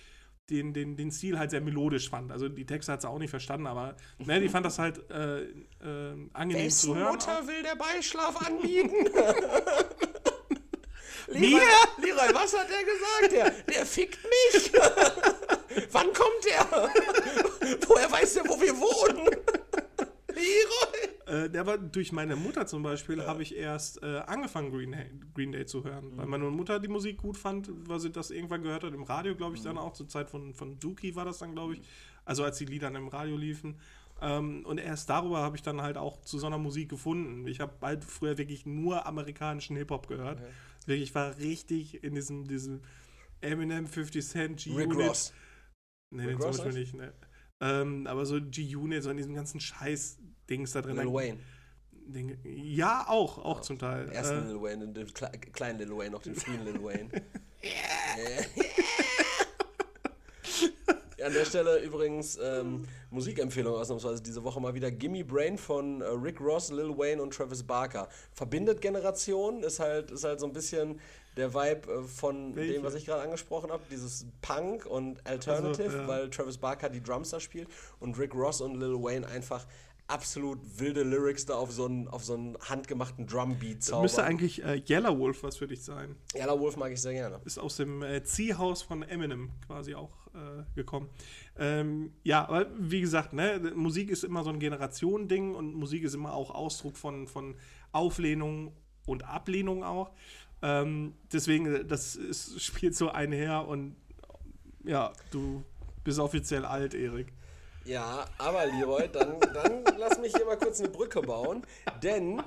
den, den, den Stil halt sehr melodisch fand. Also die Texte hat sie auch nicht verstanden, aber ne, die fand das halt äh, äh, angenehm
Wessen
zu hören.
Mutter will der Beischlaf anbieten?
Mir?
Leroy, Leroy, was hat der gesagt? Der, der fickt mich. Wann kommt der? Woher weiß der, wo wir wohnen? Leroy.
Äh, der war durch meine Mutter zum Beispiel, habe ich erst äh, angefangen, Green, Day- Green Day zu hören.
Mhm.
Weil meine Mutter die Musik gut fand, weil sie das irgendwann gehört hat im Radio, glaube ich,
Mhm.
dann auch zur Zeit von, von Dookie war das dann, glaube ich. Also als die Lieder dann im Radio liefen. Ähm, und erst darüber habe ich dann halt auch zu so einer Musik gefunden. Ich habe bald früher wirklich nur amerikanischen Hip-Hop gehört. Wirklich, ich war richtig in diesem, diesem Eminem, 50 Cent, G-Unit. Nee,
Rick
den zum Beispiel nicht. Ne. Ähm, aber so G-Unit, so in diesem ganzen Scheiß-Dings da drin.
Lil Wayne.
Den, ja, auch, auch zum Teil.
Den ersten
Äh,
Lil Wayne, den kle kleinen Lil Wayne, noch den frühen Lil Wayne. Ja, an der Stelle übrigens ähm, Musikempfehlung ausnahmsweise diese Woche mal wieder Gimme Brain von äh, Rick Ross, Lil Wayne und Travis Barker. Verbindet Generationen, ist halt, ist halt so ein bisschen der Vibe äh, von
Welche?
dem, was ich gerade angesprochen habe, dieses Punk und Alternative,
Also, ja.
weil Travis Barker die Drums da spielt und Rick Ross und Lil Wayne einfach absolut wilde Lyrics da auf so einen, auf so einen handgemachten Drumbeat zaubern.
müsste eigentlich äh, Yellow Wolf was für dich sein.
Yellow Wolf mag ich sehr gerne.
Ist aus dem äh, Ziehhaus von Eminem quasi auch äh, gekommen. Ähm, ja, aber wie gesagt, ne, Musik ist immer so ein Generationending und Musik ist immer auch Ausdruck von, von Auflehnung und Ablehnung auch. Ähm, deswegen, äh, das ist, spielt so einher und ja, du bist offiziell alt, Erik.
Ja, aber Leroy, dann, dann lass mich hier mal kurz eine Brücke bauen, denn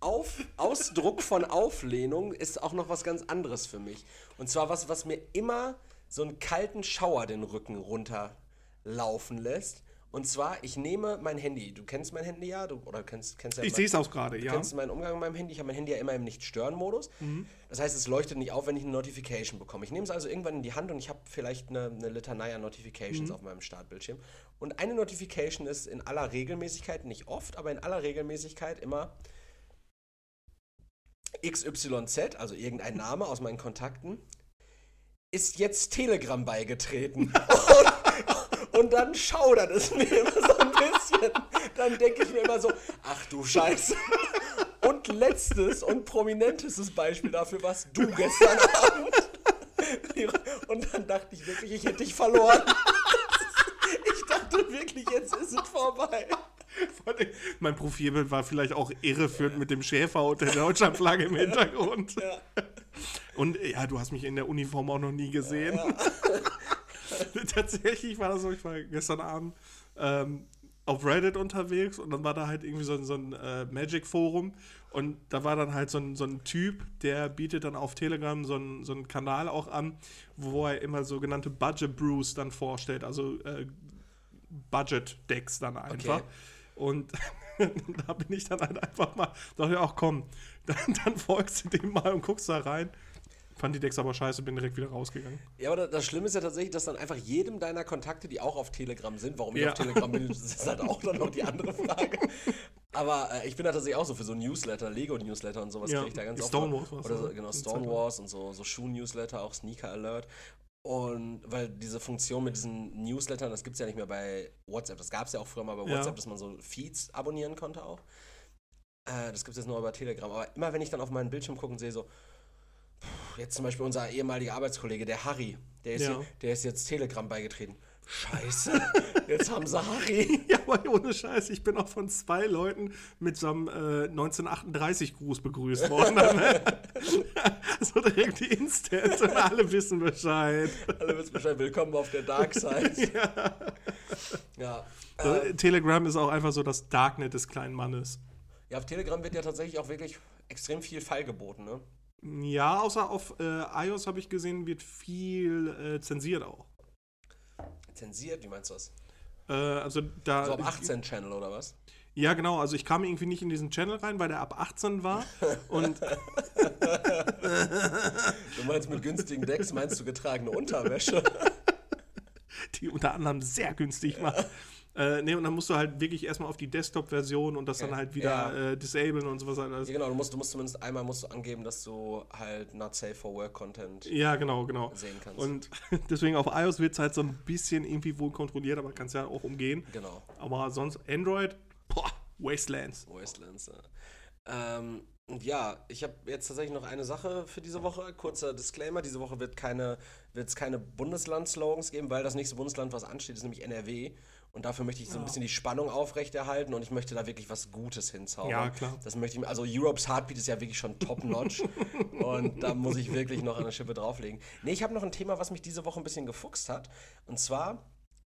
auf, Ausdruck von Auflehnung ist auch noch was ganz anderes für mich. Und zwar was, was mir immer so einen kalten Schauer den Rücken runterlaufen lässt. Und zwar, ich nehme mein Handy. Du kennst mein Handy ja, du, oder kennst, kennst ja
Ich sehe es auch gerade,
Du
ja.
kennst meinen Umgang mit meinem Handy. Ich habe mein Handy ja immer im Nicht-Stören-Modus. Das heißt, es leuchtet nicht auf, wenn ich eine Notification bekomme. Ich nehme es also irgendwann in die Hand und ich habe vielleicht eine, eine Litanei an Notifications auf meinem Startbildschirm. Und eine Notification ist in aller Regelmäßigkeit, nicht oft, aber in aller Regelmäßigkeit immer XYZ, also irgendein Name aus meinen Kontakten, ist jetzt Telegram beigetreten. Und, und dann schaudert es mir immer so ein bisschen. Dann denke ich mir immer so, ach du Scheiße. Und letztes und prominentestes Beispiel dafür warst du gestern Abend. Und dann dachte ich wirklich, ich hätte dich verloren. Ich dachte wirklich, jetzt ist es vorbei.
Mein Profilbild war vielleicht auch irreführend mit dem Schäfer und der Deutschlandflagge im Hintergrund.
Ja.
Und ja, du hast mich in der Uniform auch noch nie gesehen. Tatsächlich war das so, ich war gestern Abend ähm, auf Reddit unterwegs und dann war da halt irgendwie so, ein- so ein äh, Magic-Forum und da war dann halt so ein, so ein Typ, der bietet dann auf Telegram so einen so einen Kanal auch an, wo er immer sogenannte Budget Brews dann vorstellt, also äh, Budget-Decks dann einfach.
Okay.
Und da bin ich dann halt einfach mal, dachte ich auch, komm, dann, dann folgst du dem mal und guckst da rein. Fand die Decks aber scheiße, bin direkt wieder rausgegangen.
Ja, aber das Schlimme ist ja tatsächlich, dass dann einfach jedem deiner Kontakte, die auch auf Telegram sind, warum ich
Ja.
auf Telegram bin, das ist halt auch dann noch die andere Frage. Aber äh, ich bin da tatsächlich auch so für so Newsletter, Lego-Newsletter und sowas
Ja,
kriege ich da ganz oft.
Stonewalls war's,
Oder so, genau,
lang.
Wars und so, so Schuh-Newsletter, auch Sneaker Alert. Und weil diese Funktion mit diesen Newslettern, das gibt es ja nicht mehr bei WhatsApp. Das gab es ja auch früher mal bei
Ja.
WhatsApp, dass man so Feeds abonnieren konnte auch. Äh, das gibt es jetzt nur über Telegram. Aber immer wenn ich dann auf meinen Bildschirm gucke und sehe so, Jetzt zum Beispiel unser ehemaliger Arbeitskollege, der Harry, der ist,
Ja.
hier, der ist jetzt Telegram beigetreten. Scheiße, jetzt haben sie Harry.
Ja, aber ohne Scheiß, ich bin auch von zwei Leuten mit so einem äh, 1938-Gruß begrüßt worden. so direkt instant und alle wissen Bescheid.
Alle wissen Bescheid, willkommen auf der Dark Side. ja.
So,
äh,
Telegram ist auch einfach so das Darknet des kleinen Mannes.
ja, auf Telegram wird ja tatsächlich auch wirklich extrem viel Fall geboten, ne?
Ja, außer auf äh, iOS habe ich gesehen, wird viel äh, zensiert auch.
Zensiert, wie meinst du das?
Äh, also da.
So ab 18 Channel oder was?
Ja, genau. Also ich kam irgendwie nicht in diesen Channel rein, weil der ab 18 war. Und
Du meinst mit günstigen Decks, meinst du getragene Unterwäsche?
die unter anderem sehr günstig war. Äh, nee, und dann musst du halt wirklich erstmal auf die Desktop-Version und das dann halt wieder
Ja.
äh, disablen und sowas alles.
Ja, genau, du musst, du musst zumindest einmal musst du angeben, dass du halt not safe for work Content
Ja, genau, genau.
sehen kannst.
Und deswegen auf iOS wird es halt so ein bisschen irgendwie wohl kontrolliert, aber kannst ja auch umgehen.
genau,
Aber sonst Android, boah, Wastelands.
Wastelands. Ja. Ähm, und ja, ich habe jetzt tatsächlich noch eine Sache für diese Woche. Kurzer Disclaimer: Diese Woche wird keine, es keine Bundesland-Slogans geben, weil das nächste Bundesland, was ansteht, ist nämlich NRW. Und dafür möchte ich so ein bisschen die Spannung aufrechterhalten und ich möchte da wirklich was Gutes hinzaubern.
Ja, klar.
Das möchte ich, also Europe's Heartbeat ist ja wirklich schon top-notch und da muss ich wirklich noch eine Schippe drauflegen. Nee, ich habe noch ein Thema, was mich diese Woche ein bisschen gefuchst hat. Und zwar,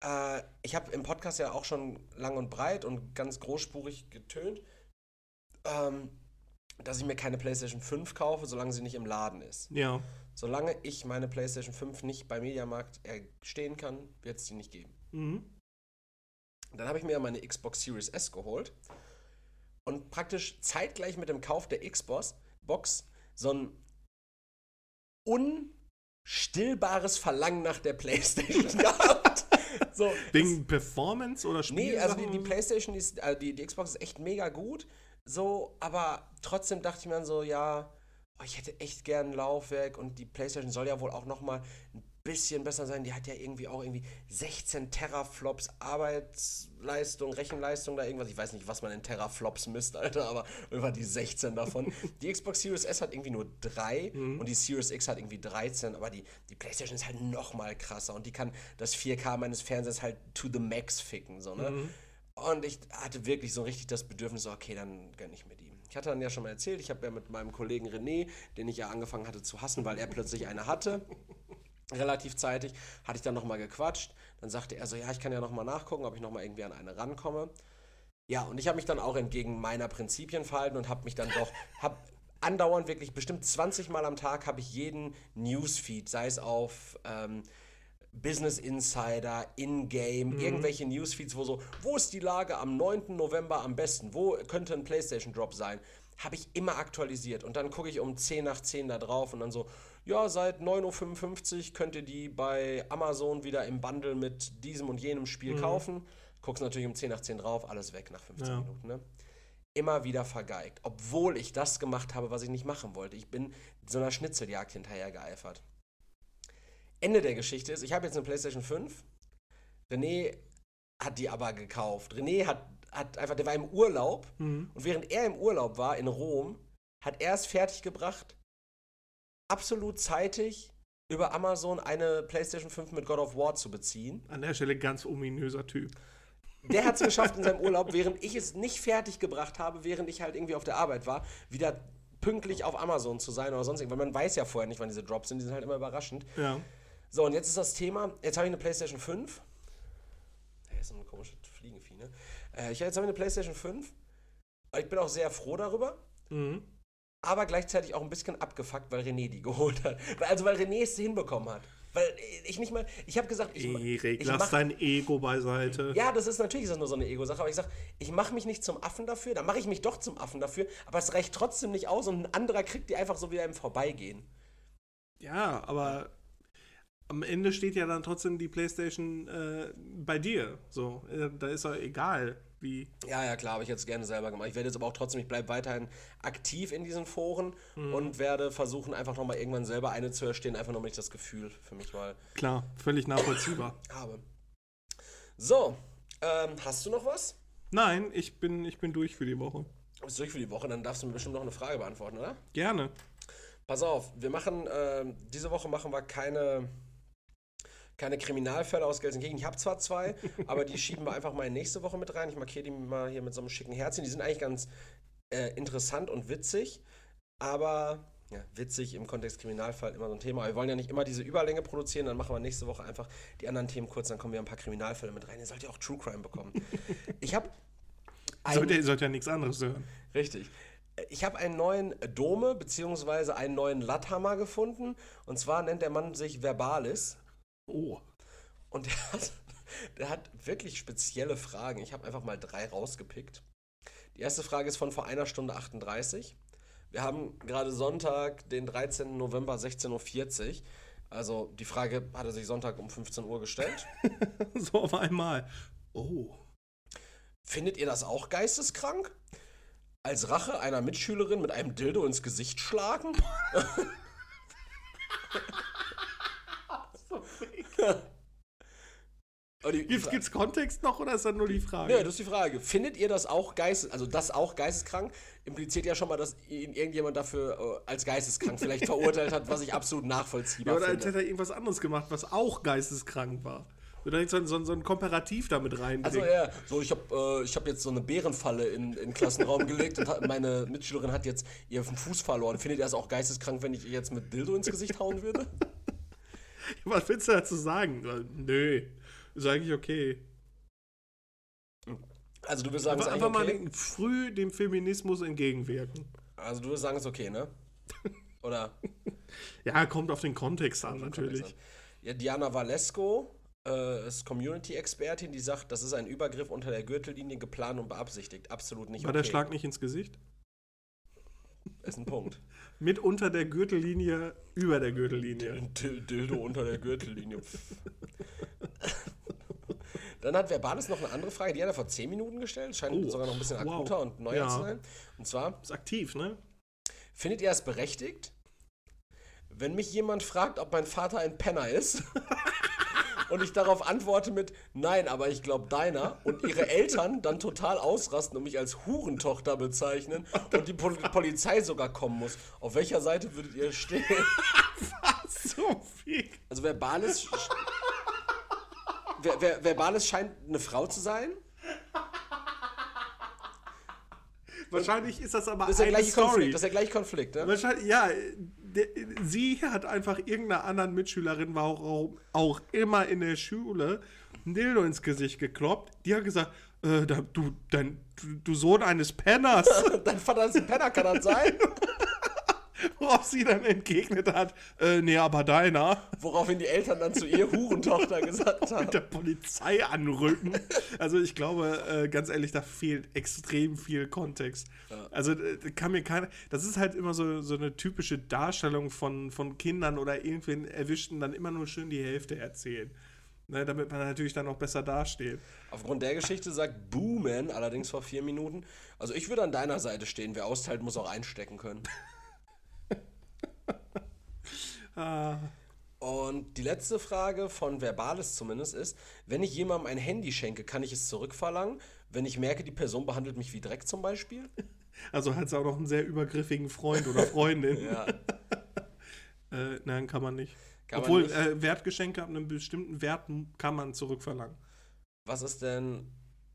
äh, ich habe im Podcast ja auch schon lang und breit und ganz großspurig getönt, ähm, dass ich mir keine PlayStation 5 kaufe, solange sie nicht im Laden ist.
Ja.
Solange ich meine PlayStation 5 nicht bei Mediamarkt stehen kann, wird es die nicht geben.
Mhm.
Dann habe ich mir meine Xbox Series S geholt und praktisch zeitgleich mit dem Kauf der Xbox Box so ein unstillbares Verlangen nach der PlayStation gehabt. So,
Wegen Performance oder Spiel?
Nee, also die, die PlayStation, die, ist, äh, die, die Xbox ist echt mega gut. So, aber trotzdem dachte ich mir so, ja, oh, ich hätte echt gern ein Laufwerk und die PlayStation soll ja wohl auch noch mal ein bisschen besser sein. Die hat ja irgendwie auch irgendwie 16 Teraflops Arbeitsleistung, Rechenleistung da irgendwas. Ich weiß nicht, was man in Teraflops misst, Alter, aber irgendwann die 16 davon. die Xbox Series S hat irgendwie nur 3 und die Series X hat irgendwie 13, aber die, die PlayStation ist halt noch mal krasser und die kann das 4K meines Fernsehers halt to the max ficken, so, ne? Und ich hatte wirklich so richtig das Bedürfnis, so, okay, dann gönne ich mir die. Ich hatte dann ja schon mal erzählt, ich habe ja mit meinem Kollegen René, den ich ja angefangen hatte zu hassen, weil er plötzlich eine hatte, relativ zeitig, hatte ich dann nochmal gequatscht. Dann sagte er so, ja, ich kann ja nochmal nachgucken, ob ich nochmal irgendwie an eine rankomme. Ja, und ich habe mich dann auch entgegen meiner Prinzipien verhalten und habe mich dann doch, habe andauernd wirklich bestimmt 20 Mal am Tag habe ich jeden Newsfeed, sei es auf ähm, Business Insider, In-Game, irgendwelche Newsfeeds, wo so, wo ist die Lage am 9. November am besten? Wo könnte ein PlayStation Drop sein? Habe ich immer aktualisiert. Und dann gucke ich um 10 nach 10 da drauf und dann so, ja, seit 9.55 Uhr könnt ihr die bei Amazon wieder im Bundle mit diesem und jenem Spiel kaufen. Guckst natürlich um 10 nach 10 drauf, alles weg nach 15
Ja.
Minuten. Ne? Immer wieder vergeigt. Obwohl ich das gemacht habe, was ich nicht machen wollte. Ich bin so einer Schnitzeljagd hinterher geeifert. Ende der Geschichte ist, ich habe jetzt eine PlayStation 5. René hat die aber gekauft. René hat, hat einfach, der war im Urlaub
Mhm.
und während er im Urlaub war in Rom, hat er es fertiggebracht, absolut zeitig über Amazon eine PlayStation 5 mit God of War zu beziehen.
An der Stelle ganz ominöser Typ.
Der hat es geschafft in seinem Urlaub, während ich es nicht fertiggebracht habe, während ich halt irgendwie auf der Arbeit war, wieder pünktlich auf Amazon zu sein oder sonst irgendwas. Weil man weiß ja vorher nicht, wann diese Drops sind, die sind halt immer überraschend.
Ja.
So, und jetzt ist das Thema, jetzt habe ich eine PlayStation 5. Hey, ist so eine komische Fliegenvieh, ne? Äh, ich, jetzt habe ich eine PlayStation 5. Ich bin auch sehr froh darüber,
Mhm.
Aber gleichzeitig auch ein bisschen abgefuckt, weil René die geholt hat. Also, weil René es hinbekommen hat. Weil ich nicht mal, ich habe gesagt, ich,
Erik,
ich
lass
mach,
dein Ego beiseite.
ja, das ist natürlich ist das nur so eine Ego-Sache, aber ich sage, ich mache mich nicht zum Affen dafür, dann mache ich mich doch zum Affen dafür, aber es reicht trotzdem nicht aus und ein anderer kriegt die einfach so wieder im Vorbeigehen.
Ja, aber am Ende steht ja dann trotzdem die PlayStation äh, bei dir. So, äh, da ist ja egal, wie.
Ja, ja, klar, habe ich jetzt gerne selber gemacht. Ich werde jetzt aber auch trotzdem, ich bleibe weiterhin aktiv in diesen Foren und werde versuchen, einfach nochmal irgendwann selber eine zu erstehen, einfach nur, damit ich das Gefühl für mich mal
Klar, völlig nachvollziehbar.
habe. So, ähm, hast du noch was?
Nein, ich bin, ich bin durch für die Woche.
Du bist durch für die Woche, dann darfst du mir bestimmt noch eine Frage beantworten, oder?
Gerne.
Pass auf, wir machen, äh, diese Woche machen wir keine, keine Kriminalfälle aus Gelsenkirchen. Ich habe zwar zwei, aber die schieben wir einfach mal in nächste Woche mit rein. Ich markiere die mal hier mit so einem schicken Herzchen. Die sind eigentlich ganz äh, interessant und witzig, aber ja, witzig im Kontext Kriminalfall immer so ein Thema. Aber wir wollen ja nicht immer diese Überlänge produzieren, dann machen wir nächste Woche einfach die anderen Themen kurz, dann kommen wir ein paar Kriminalfälle mit rein. Ihr sollt ja auch True Crime bekommen. Ich habe.
Sollte, ihr sollt ja nichts anderes hören.
Richtig. Ich habe einen neuen Dome bzw. einen neuen Latthammer gefunden. Und zwar nennt der Mann sich Verbalis.
Oh.
Und der hat, der hat wirklich spezielle Fragen. Ich habe einfach mal drei rausgepickt. Die erste Frage ist von vor einer Stunde 38. Wir haben gerade Sonntag, den 13. November, 16.40 Uhr. Also die Frage hat er sich Sonntag um 15 Uhr gestellt.
so auf einmal. Oh.
Findet ihr das auch geisteskrank? Als Rache einer Mitschülerin mit einem Dildo ins Gesicht schlagen?
Aber die, Gibt es Kontext noch oder ist das nur die Frage?
Ja, das ist die Frage. Findet ihr das auch geistes, also das auch geisteskrank? Impliziert ja schon mal, dass ihn irgendjemand dafür äh, als geisteskrank vielleicht verurteilt hat, was ich absolut nachvollziehbar
ja, oder
finde.
als hätte er irgendwas anderes gemacht, was auch geisteskrank war. Oder so, so, so ein Komparativ damit rein.
Also ja, so ich habe äh, hab jetzt so eine Bärenfalle in, den Klassenraum gelegt und hat, meine Mitschülerin hat jetzt ihren Fuß verloren. Findet ihr es auch geisteskrank, wenn ich ihr jetzt mit Dildo ins Gesicht hauen würde?
was willst du dazu sagen? Nö. Ist eigentlich okay.
Also du würdest sagen,
es ist einfach okay? mal früh dem Feminismus entgegenwirken.
Also du würdest sagen, es ist okay, ne? Oder?
ja, kommt auf den Kontext an, natürlich. Kontext an.
Ja, Diana Valesco äh, ist Community-Expertin, die sagt, das ist ein Übergriff unter der Gürtellinie geplant und beabsichtigt. Absolut nicht
War okay. der Schlag nicht ins Gesicht?
Ist ein Punkt.
Mit unter der Gürtellinie, über der Gürtellinie.
Dildo unter der Gürtellinie. Dann hat Verbalis noch eine andere Frage, die hat er vor 10 Minuten gestellt. Scheint oh, sogar noch ein bisschen akuter wow. und neuer ja. zu sein. Und zwar:
Ist aktiv, ne?
Findet ihr es berechtigt, wenn mich jemand fragt, ob mein Vater ein Penner ist? und ich darauf antworte mit Nein, aber ich glaube deiner und ihre Eltern dann total ausrasten und mich als Hurentochter bezeichnen und die Pol Polizei sogar kommen muss. Auf welcher Seite würdet ihr stehen?
Was so viel?
Also verbales Ver Ver Verbales scheint eine Frau zu sein.
Wahrscheinlich ist das aber
das ist eine Story. Konflikt, das ist der gleiche Konflikt, ne?
Wahrscheinlich, ja. Sie hat einfach irgendeiner anderen Mitschülerin, war auch, auch immer in der Schule, ein Dildo ins Gesicht gekloppt. Die hat gesagt, äh, du, dein, du, du Sohn eines Penners.
dein Vater ist ein Penner, kann das sein?
Worauf sie dann entgegnet hat, äh, nee, aber deiner.
Woraufhin die Eltern dann zu ihr Hurentochter gesagt haben.
Mit der Polizei anrücken. Also ich glaube, äh, ganz ehrlich, da fehlt extrem viel Kontext. Ja. Also äh, kann mir keiner, das ist halt immer so, so eine typische Darstellung von, von Kindern oder irgendwen Erwischten, dann immer nur schön die Hälfte erzählen. Ne, damit man natürlich dann auch besser dasteht.
Aufgrund der Geschichte sagt Booman, allerdings vor vier Minuten, also ich würde an deiner Seite stehen, wer austeilt, muss auch einstecken können. Ah. Und die letzte Frage von Verbales zumindest ist, wenn ich jemandem ein Handy schenke, kann ich es zurückverlangen, wenn ich merke, die Person behandelt mich wie Dreck zum Beispiel?
Also hat sie auch noch einen sehr übergriffigen Freund oder Freundin. ja. äh, nein, kann man nicht. Kann Obwohl man nicht. Äh, Wertgeschenke ab einem bestimmten Wert kann man zurückverlangen.
Was ist denn?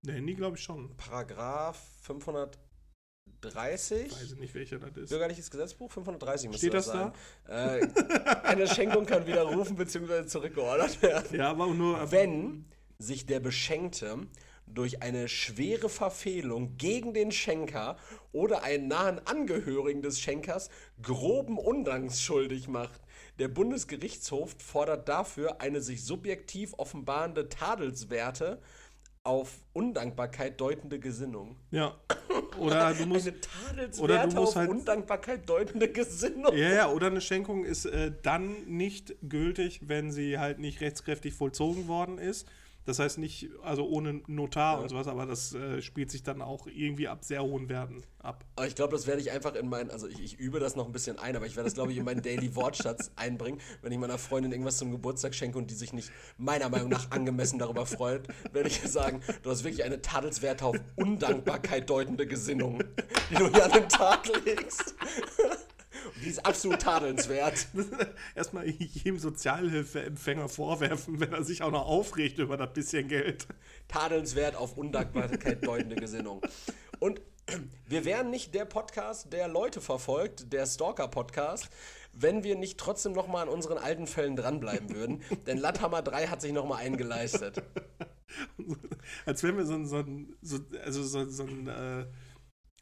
Handy glaube ich schon.
Paragraph 500 30.
Weiß ich nicht, welcher das ist.
Bürgerliches Gesetzbuch 530
müsste Steht das, das sein.
da? Äh, eine Schenkung kann widerrufen bzw. zurückgeordert werden.
Ja, aber nur.
Wenn sich der Beschenkte durch eine schwere Verfehlung gegen den Schenker oder einen nahen Angehörigen des Schenkers groben Undanks schuldig macht. Der Bundesgerichtshof fordert dafür eine sich subjektiv offenbarende Tadelswerte auf Undankbarkeit deutende Gesinnung.
Ja. Oder du musst.
Eine oder du musst auf halt, Undankbarkeit deutende Gesinnung.
Ja, ja, oder eine Schenkung ist äh, dann nicht gültig, wenn sie halt nicht rechtskräftig vollzogen worden ist. Das heißt nicht, also ohne Notar ja. und sowas, aber das äh, spielt sich dann auch irgendwie ab sehr hohen Werten ab.
Aber ich glaube, das werde ich einfach in meinen, also ich, ich, übe das noch ein bisschen ein, aber ich werde das, glaube ich, in meinen Daily Wortschatz einbringen, wenn ich meiner Freundin irgendwas zum Geburtstag schenke und die sich nicht meiner Meinung nach angemessen darüber freut, werde ich sagen, du hast wirklich eine Tadelswerte auf Undankbarkeit deutende Gesinnung, die du hier an den Tag legst. Die ist absolut tadelnswert.
Erstmal jedem Sozialhilfeempfänger vorwerfen, wenn er sich auch noch aufregt über das bisschen Geld.
Tadelnswert auf Undankbarkeit deutende Gesinnung. Und wir wären nicht der Podcast, der Leute verfolgt, der Stalker-Podcast, wenn wir nicht trotzdem nochmal an unseren alten Fällen dranbleiben würden. Denn Latthammer 3 hat sich nochmal eingeleistet.
Als wenn wir so ein, so ein, so, also so, so ein, äh,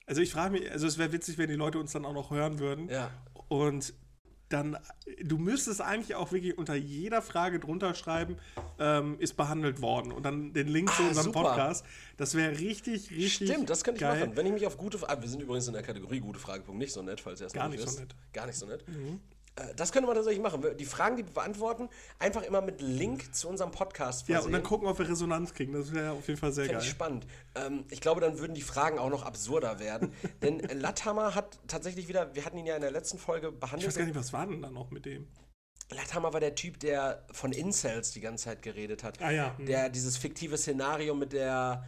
also ich frage mich, also es wäre witzig, wenn die Leute uns dann auch noch hören würden.
Ja.
Und dann, du müsstest eigentlich auch wirklich unter jeder Frage drunter schreiben, ähm, ist behandelt worden. Und dann den Link zu
Ah,
unserem
super.
Podcast. Das wäre richtig, richtig.
Stimmt, das könnte ich
geil.
machen. Wenn ich mich auf gute Fragen. Wir sind übrigens in der Kategorie gute Fragepunkt nicht so nett, falls ihr es
Gar
noch
nicht so
wisst.
nett. Mhm.
Gar nicht so nett. Äh, Das könnte man tatsächlich machen. Die Fragen, die wir beantworten, einfach immer mit Link zu unserem Podcast
Ja,
versehen.
und dann gucken, ob wir Resonanz kriegen. Das wäre auf jeden Fall sehr
Fände ich
geil.
spannend. Ähm, ich glaube, dann würden die Fragen auch noch absurder werden. Denn Latthammer hat tatsächlich wieder, wir hatten ihn ja in der letzten Folge
Ich
behandelt.
weiß gar nicht, was war denn da noch mit dem?
Latthammer war der Typ, der von Incels die ganze Zeit geredet hat.
Ah ja, hm.
Der dieses fiktive Szenario mit der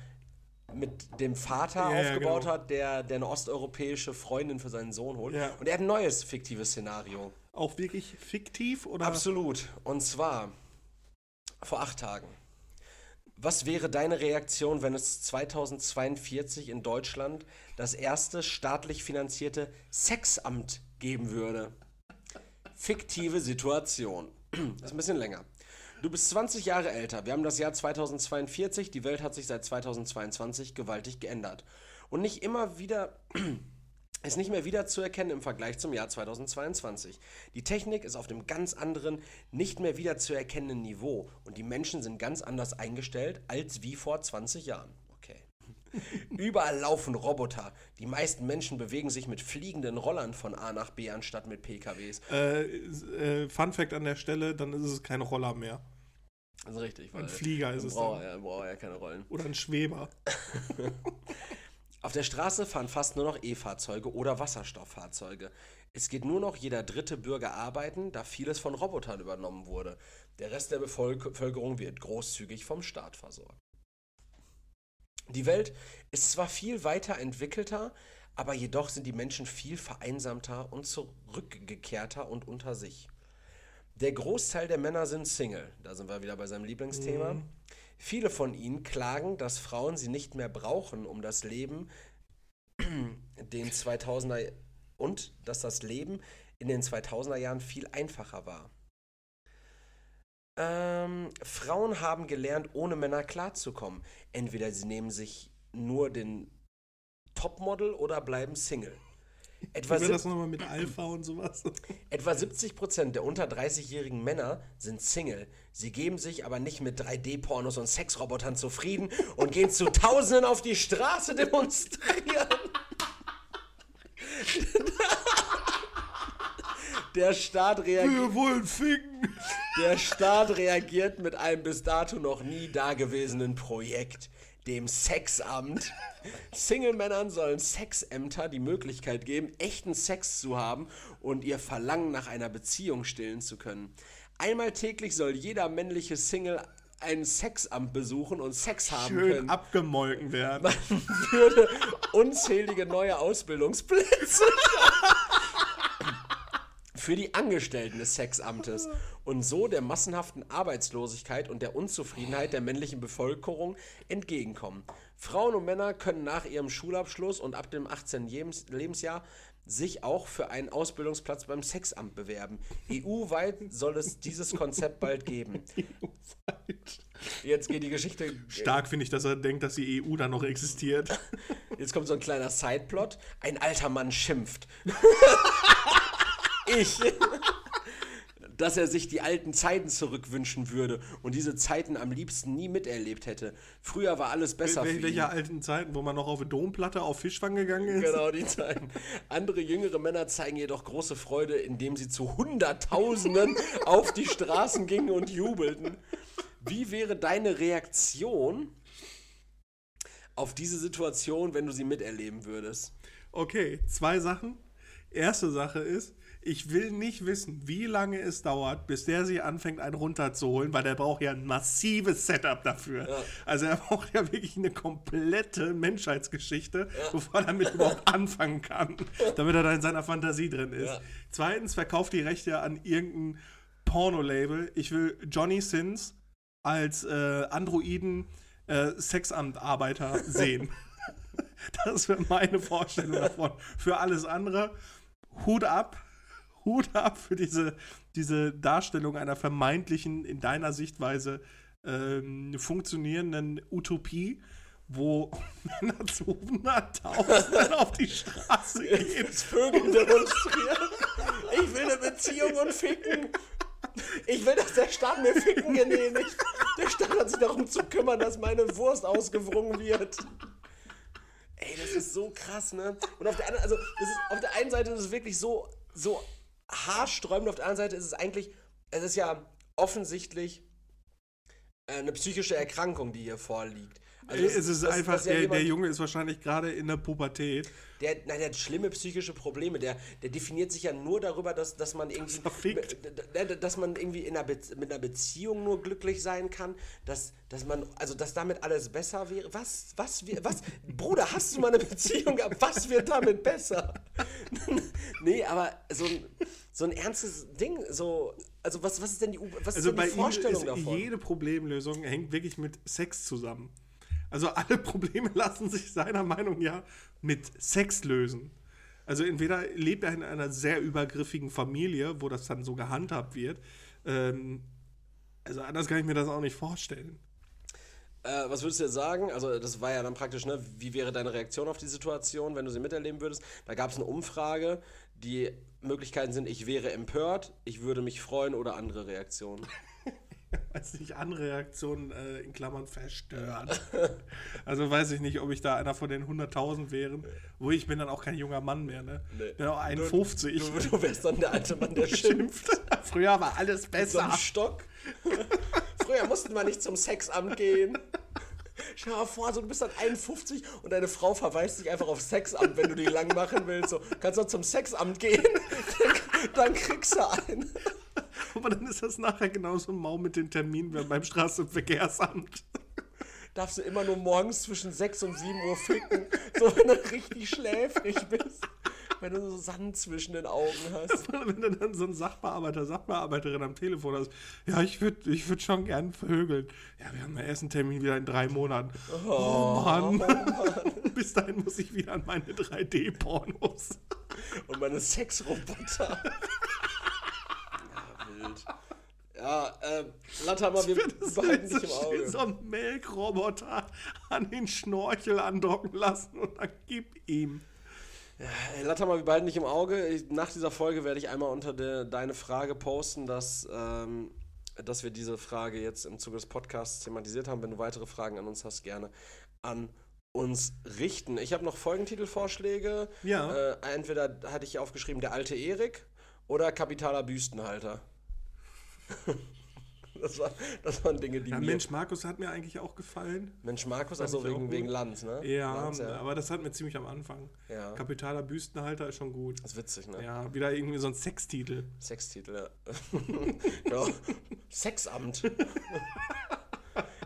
mit dem Vater
Ja,
aufgebaut
genau.
hat, der, der eine osteuropäische Freundin für seinen Sohn holt.
Ja.
Und er hat ein neues fiktives Szenario.
Auch wirklich fiktiv oder?
Absolut. Und zwar vor acht Tagen. Was wäre deine Reaktion, wenn es 2042 in Deutschland das erste staatlich finanzierte Sexamt geben würde? Fiktive Situation. Das ist ein bisschen länger. Du bist 20 Jahre älter. Wir haben das Jahr 2042. Die Welt hat sich seit 2022 gewaltig geändert. Und nicht immer wieder ist nicht mehr wiederzuerkennen im Vergleich zum Jahr 2022. Die Technik ist auf dem ganz anderen, nicht mehr wiederzuerkennenden Niveau und die Menschen sind ganz anders eingestellt als wie vor 20 Jahren. Okay. Überall laufen Roboter. Die meisten Menschen bewegen sich mit fliegenden Rollern von A nach B anstatt mit PKWs.
Äh, äh, Fun Fact an der Stelle, dann ist es kein Roller mehr.
Das ist richtig,
Ein Flieger ist es
Brauer,
dann.
ja, Brauer ja keine Rollen.
Oder ein Schweber.
Auf der Straße fahren fast nur noch E-Fahrzeuge oder Wasserstofffahrzeuge. Es geht nur noch jeder dritte Bürger arbeiten, da vieles von Robotern übernommen wurde. Der Rest der Bevölkerung wird großzügig vom Staat versorgt. Die Welt ist zwar viel weiter entwickelter, aber jedoch sind die Menschen viel vereinsamter und zurückgekehrter und unter sich. Der Großteil der Männer sind Single. Da sind wir wieder bei seinem Lieblingsthema. Viele von ihnen klagen, dass Frauen sie nicht mehr brauchen, um das Leben den 2000er und dass das Leben in den 2000er Jahren viel einfacher war. Ähm, Frauen haben gelernt, ohne Männer klarzukommen. Entweder sie nehmen sich nur den Topmodel oder bleiben Single. Etwa,
das nochmal mit Alpha und sowas?
etwa 70% der unter 30-jährigen Männer sind Single. Sie geben sich aber nicht mit 3D-Pornos und Sexrobotern zufrieden und gehen zu Tausenden auf die Straße demonstrieren. Der Staat reagiert.
Wir wollen ficken.
Der Staat reagiert mit einem bis dato noch nie dagewesenen Projekt, dem Sexamt. Single-Männern sollen Sexämter die Möglichkeit geben, echten Sex zu haben und ihr Verlangen nach einer Beziehung stillen zu können. Einmal täglich soll jeder männliche Single ein Sexamt besuchen und Sex haben
Schön
können.
abgemolken werden.
Man würde unzählige neue Ausbildungsplätze für die Angestellten des Sexamtes und so der massenhaften Arbeitslosigkeit und der Unzufriedenheit der männlichen Bevölkerung entgegenkommen. Frauen und Männer können nach ihrem Schulabschluss und ab dem 18. Lebens- Lebensjahr sich auch für einen Ausbildungsplatz beim Sexamt bewerben. EU-weit soll es dieses Konzept bald geben. Jetzt geht die Geschichte.
Stark finde ich, dass er denkt, dass die EU da noch existiert.
Jetzt kommt so ein kleiner Sideplot. Ein alter Mann schimpft. ich. Dass er sich die alten Zeiten zurückwünschen würde und diese Zeiten am liebsten nie miterlebt hätte. Früher war alles besser
Wel
für ihn.
welche alten Zeiten, wo man noch auf eine Domplatte auf Fischfang gegangen ist?
Genau, die Zeiten. Andere jüngere Männer zeigen jedoch große Freude, indem sie zu Hunderttausenden auf die Straßen gingen und jubelten. Wie wäre deine Reaktion auf diese Situation, wenn du sie miterleben würdest?
Okay, zwei Sachen. Erste Sache ist, Ich will nicht wissen, wie lange es dauert, bis der sich anfängt, einen runterzuholen, weil der braucht ja ein massives Setup dafür.
Ja.
Also er braucht ja wirklich eine komplette Menschheitsgeschichte, bevor er damit überhaupt anfangen kann, damit er da in seiner Fantasie drin ist.
Ja.
Zweitens, verkauft die Rechte an irgendein Porno-Label. Ich will Johnny Sins als äh, Androiden äh, Sexamtarbeiter sehen. Das wäre meine Vorstellung davon. Für alles andere, Hut ab. Hut ab für diese, diese Darstellung einer vermeintlichen, in deiner Sichtweise, ähm, funktionierenden Utopie, wo Männer zu Hunderttausenden auf die Straße gehen.
Vögel demonstrieren. Ich will eine Beziehung und ficken. Ich will, dass der Staat mir ficken genehmigt. Der Staat hat sich darum zu kümmern, dass meine Wurst ausgewrungen wird. Ey, das ist so krass, ne? Und auf der anderen, also ist, auf der einen Seite ist es wirklich so, so haarsträubend, auf der anderen Seite ist es eigentlich, es ist ja offensichtlich äh, eine psychische Erkrankung, die hier vorliegt. Also das-
es ist
das-
einfach,
das ja
der, der
jemand-
Junge ist wahrscheinlich gerade in der Pubertät.
Der, nein, der hat schlimme psychische Probleme. Der, der definiert sich ja nur darüber, dass, dass man irgendwie.
Verfickt.
d- d- Dass man irgendwie in einer Be mit einer Beziehung nur glücklich sein kann. Dass, dass man, also dass damit alles besser wäre. Was, was, wir- was? Bruder, hast du mal eine Beziehung gehabt? Was wird damit besser? nee, aber so ein, so ein ernstes Ding, so. Also was, was ist denn die, was
Also
ist
bei
denn die Vorstellung
ist
davon?
jede Problemlösung hängt wirklich mit Sex zusammen. Also alle Probleme lassen sich seiner Meinung nach mit Sex lösen. Also entweder lebt er in einer sehr übergriffigen Familie, wo das dann so gehandhabt wird. Ähm, also anders kann ich mir das auch nicht vorstellen.
Äh, was würdest du jetzt sagen? Also, das war ja dann praktisch, ne? Wie wäre deine Reaktion auf die Situation, wenn du sie miterleben würdest? Da gab es eine Umfrage. Die Möglichkeiten sind, ich wäre empört, ich würde mich freuen oder andere Reaktionen.
Weiß nicht, andere Reaktionen äh, in Klammern verstört. also weiß ich nicht, ob ich da einer von den 100.000 wären. Wo ich bin dann auch kein junger Mann mehr, ne?
Nee.
Bin auch 51.
Du, du wärst dann der alte Mann, der schimpft.
Früher war alles
So
besser.
ein Stock. Früher mussten wir nicht zum Sexamt gehen. Stell dir mal vor, so, du bist dann 51 und deine Frau verweist dich einfach aufs Sexamt, wenn du die lang machen willst. So, kannst du zum Sexamt gehen, dann, dann kriegst du einen.
Aber dann ist das nachher genauso mau mit den Terminen wie beim Straßenverkehrsamt.
darfst du immer nur morgens zwischen 6 und 7 Uhr ficken. So, wenn du richtig schläfrig bist. Wenn du so Sand zwischen den Augen hast.
Wenn du dann so einen Sachbearbeiter, Sachbearbeiterin am Telefon hast, ja, ich würde ich würd schon gern vögeln. Ja, wir haben den ersten Termin wieder in drei Monaten. Oh, Mann. Bis dahin muss ich wieder an meine 3D-Pornos.
Und meine Sexroboter. Ja, wild. Ja, äh, Latthammer, wir behalten
so
dich im Auge.
so einen Melkroboter an den Schnorchel andocken lassen und dann gib ihm.
Hey, Latthammer, wir behalten dich im Auge. Ich, nach dieser Folge werde ich einmal unter der, deine Frage posten, dass, ähm, dass wir diese Frage jetzt im Zuge des Podcasts thematisiert haben. Wenn du weitere Fragen an uns hast, gerne an uns richten. Ich habe noch Folgentitelvorschläge.
Ja.
Äh, entweder hatte ich aufgeschrieben, der alte Erik oder kapitaler Büstenhalter. das, war, das waren Dinge, die
Ja,
mir...
Mensch, Markus hat mir eigentlich auch gefallen.
Mensch Markus, also wegen, wegen Lanz, ne?
Ja,
Lanz,
aber das hat mir ziemlich am Anfang.
Ja.
Kapitaler Büstenhalter ist schon gut.
Das ist witzig, ne?
Ja, wieder irgendwie so ein Sextitel.
Sextitel, ja. genau. Sexamt.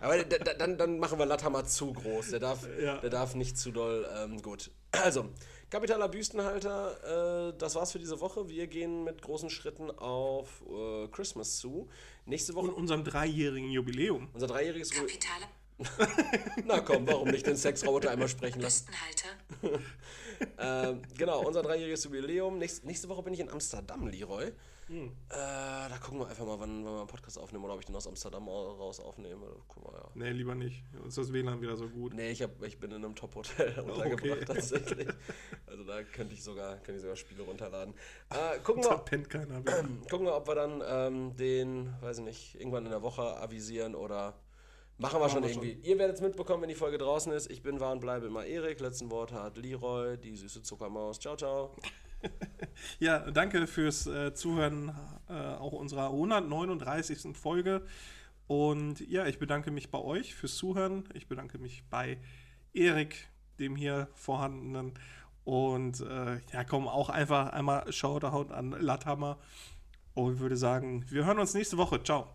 Aber da- da- dann, dann machen wir Latthammer zu groß. Der darf,
Ja.
der darf nicht zu doll. Ähm, gut. Also, kapitaler Büstenhalter, äh, das war's für diese Woche. Wir gehen mit großen Schritten auf äh, Christmas zu. Nächste Woche
Und unserem dreijährigen Jubiläum.
unser dreijähriges. Ru-
Kapitale
Na komm, warum nicht den Sexroboter einmal sprechen lassen?
Büstenhalter.
Ähm, genau, unser dreijähriges Jubiläum. Nächste, nächste Woche bin ich in Amsterdam, Leroy.
Hm.
Äh, da gucken wir einfach mal, wann, wann wir einen Podcast aufnehmen oder ob ich den aus Amsterdam au- raus aufnehme. Gucken wir, ja.
Nee, lieber nicht. Uns ist das WLAN wieder so gut.
Nee, ich, hab, ich bin in einem Top-Hotel untergebracht tatsächlich. Also da könnte ich sogar, könnte ich sogar Spiele runterladen. Äh, gucken,
Da
wir,
pennt keiner mehr.
gucken wir, ob wir dann ähm, den, weiß ich nicht, irgendwann in der Woche avisieren oder machen wir schon
wir
irgendwie. Ihr werdet es mitbekommen, wenn die Folge draußen ist. Ich bin, war und bleibe immer Erik. Letzten Wort hat Leroy, die süße Zuckermaus. Ciao, ciao.
Ja, danke fürs äh, Zuhören äh, auch unserer 139. Folge. Und ja, ich bedanke mich bei euch fürs Zuhören. Ich bedanke mich bei Erik, dem hier vorhandenen. Und äh, ja, komm, auch einfach einmal Shoutout an Latthammer. Und würde sagen, wir hören uns nächste Woche. Ciao.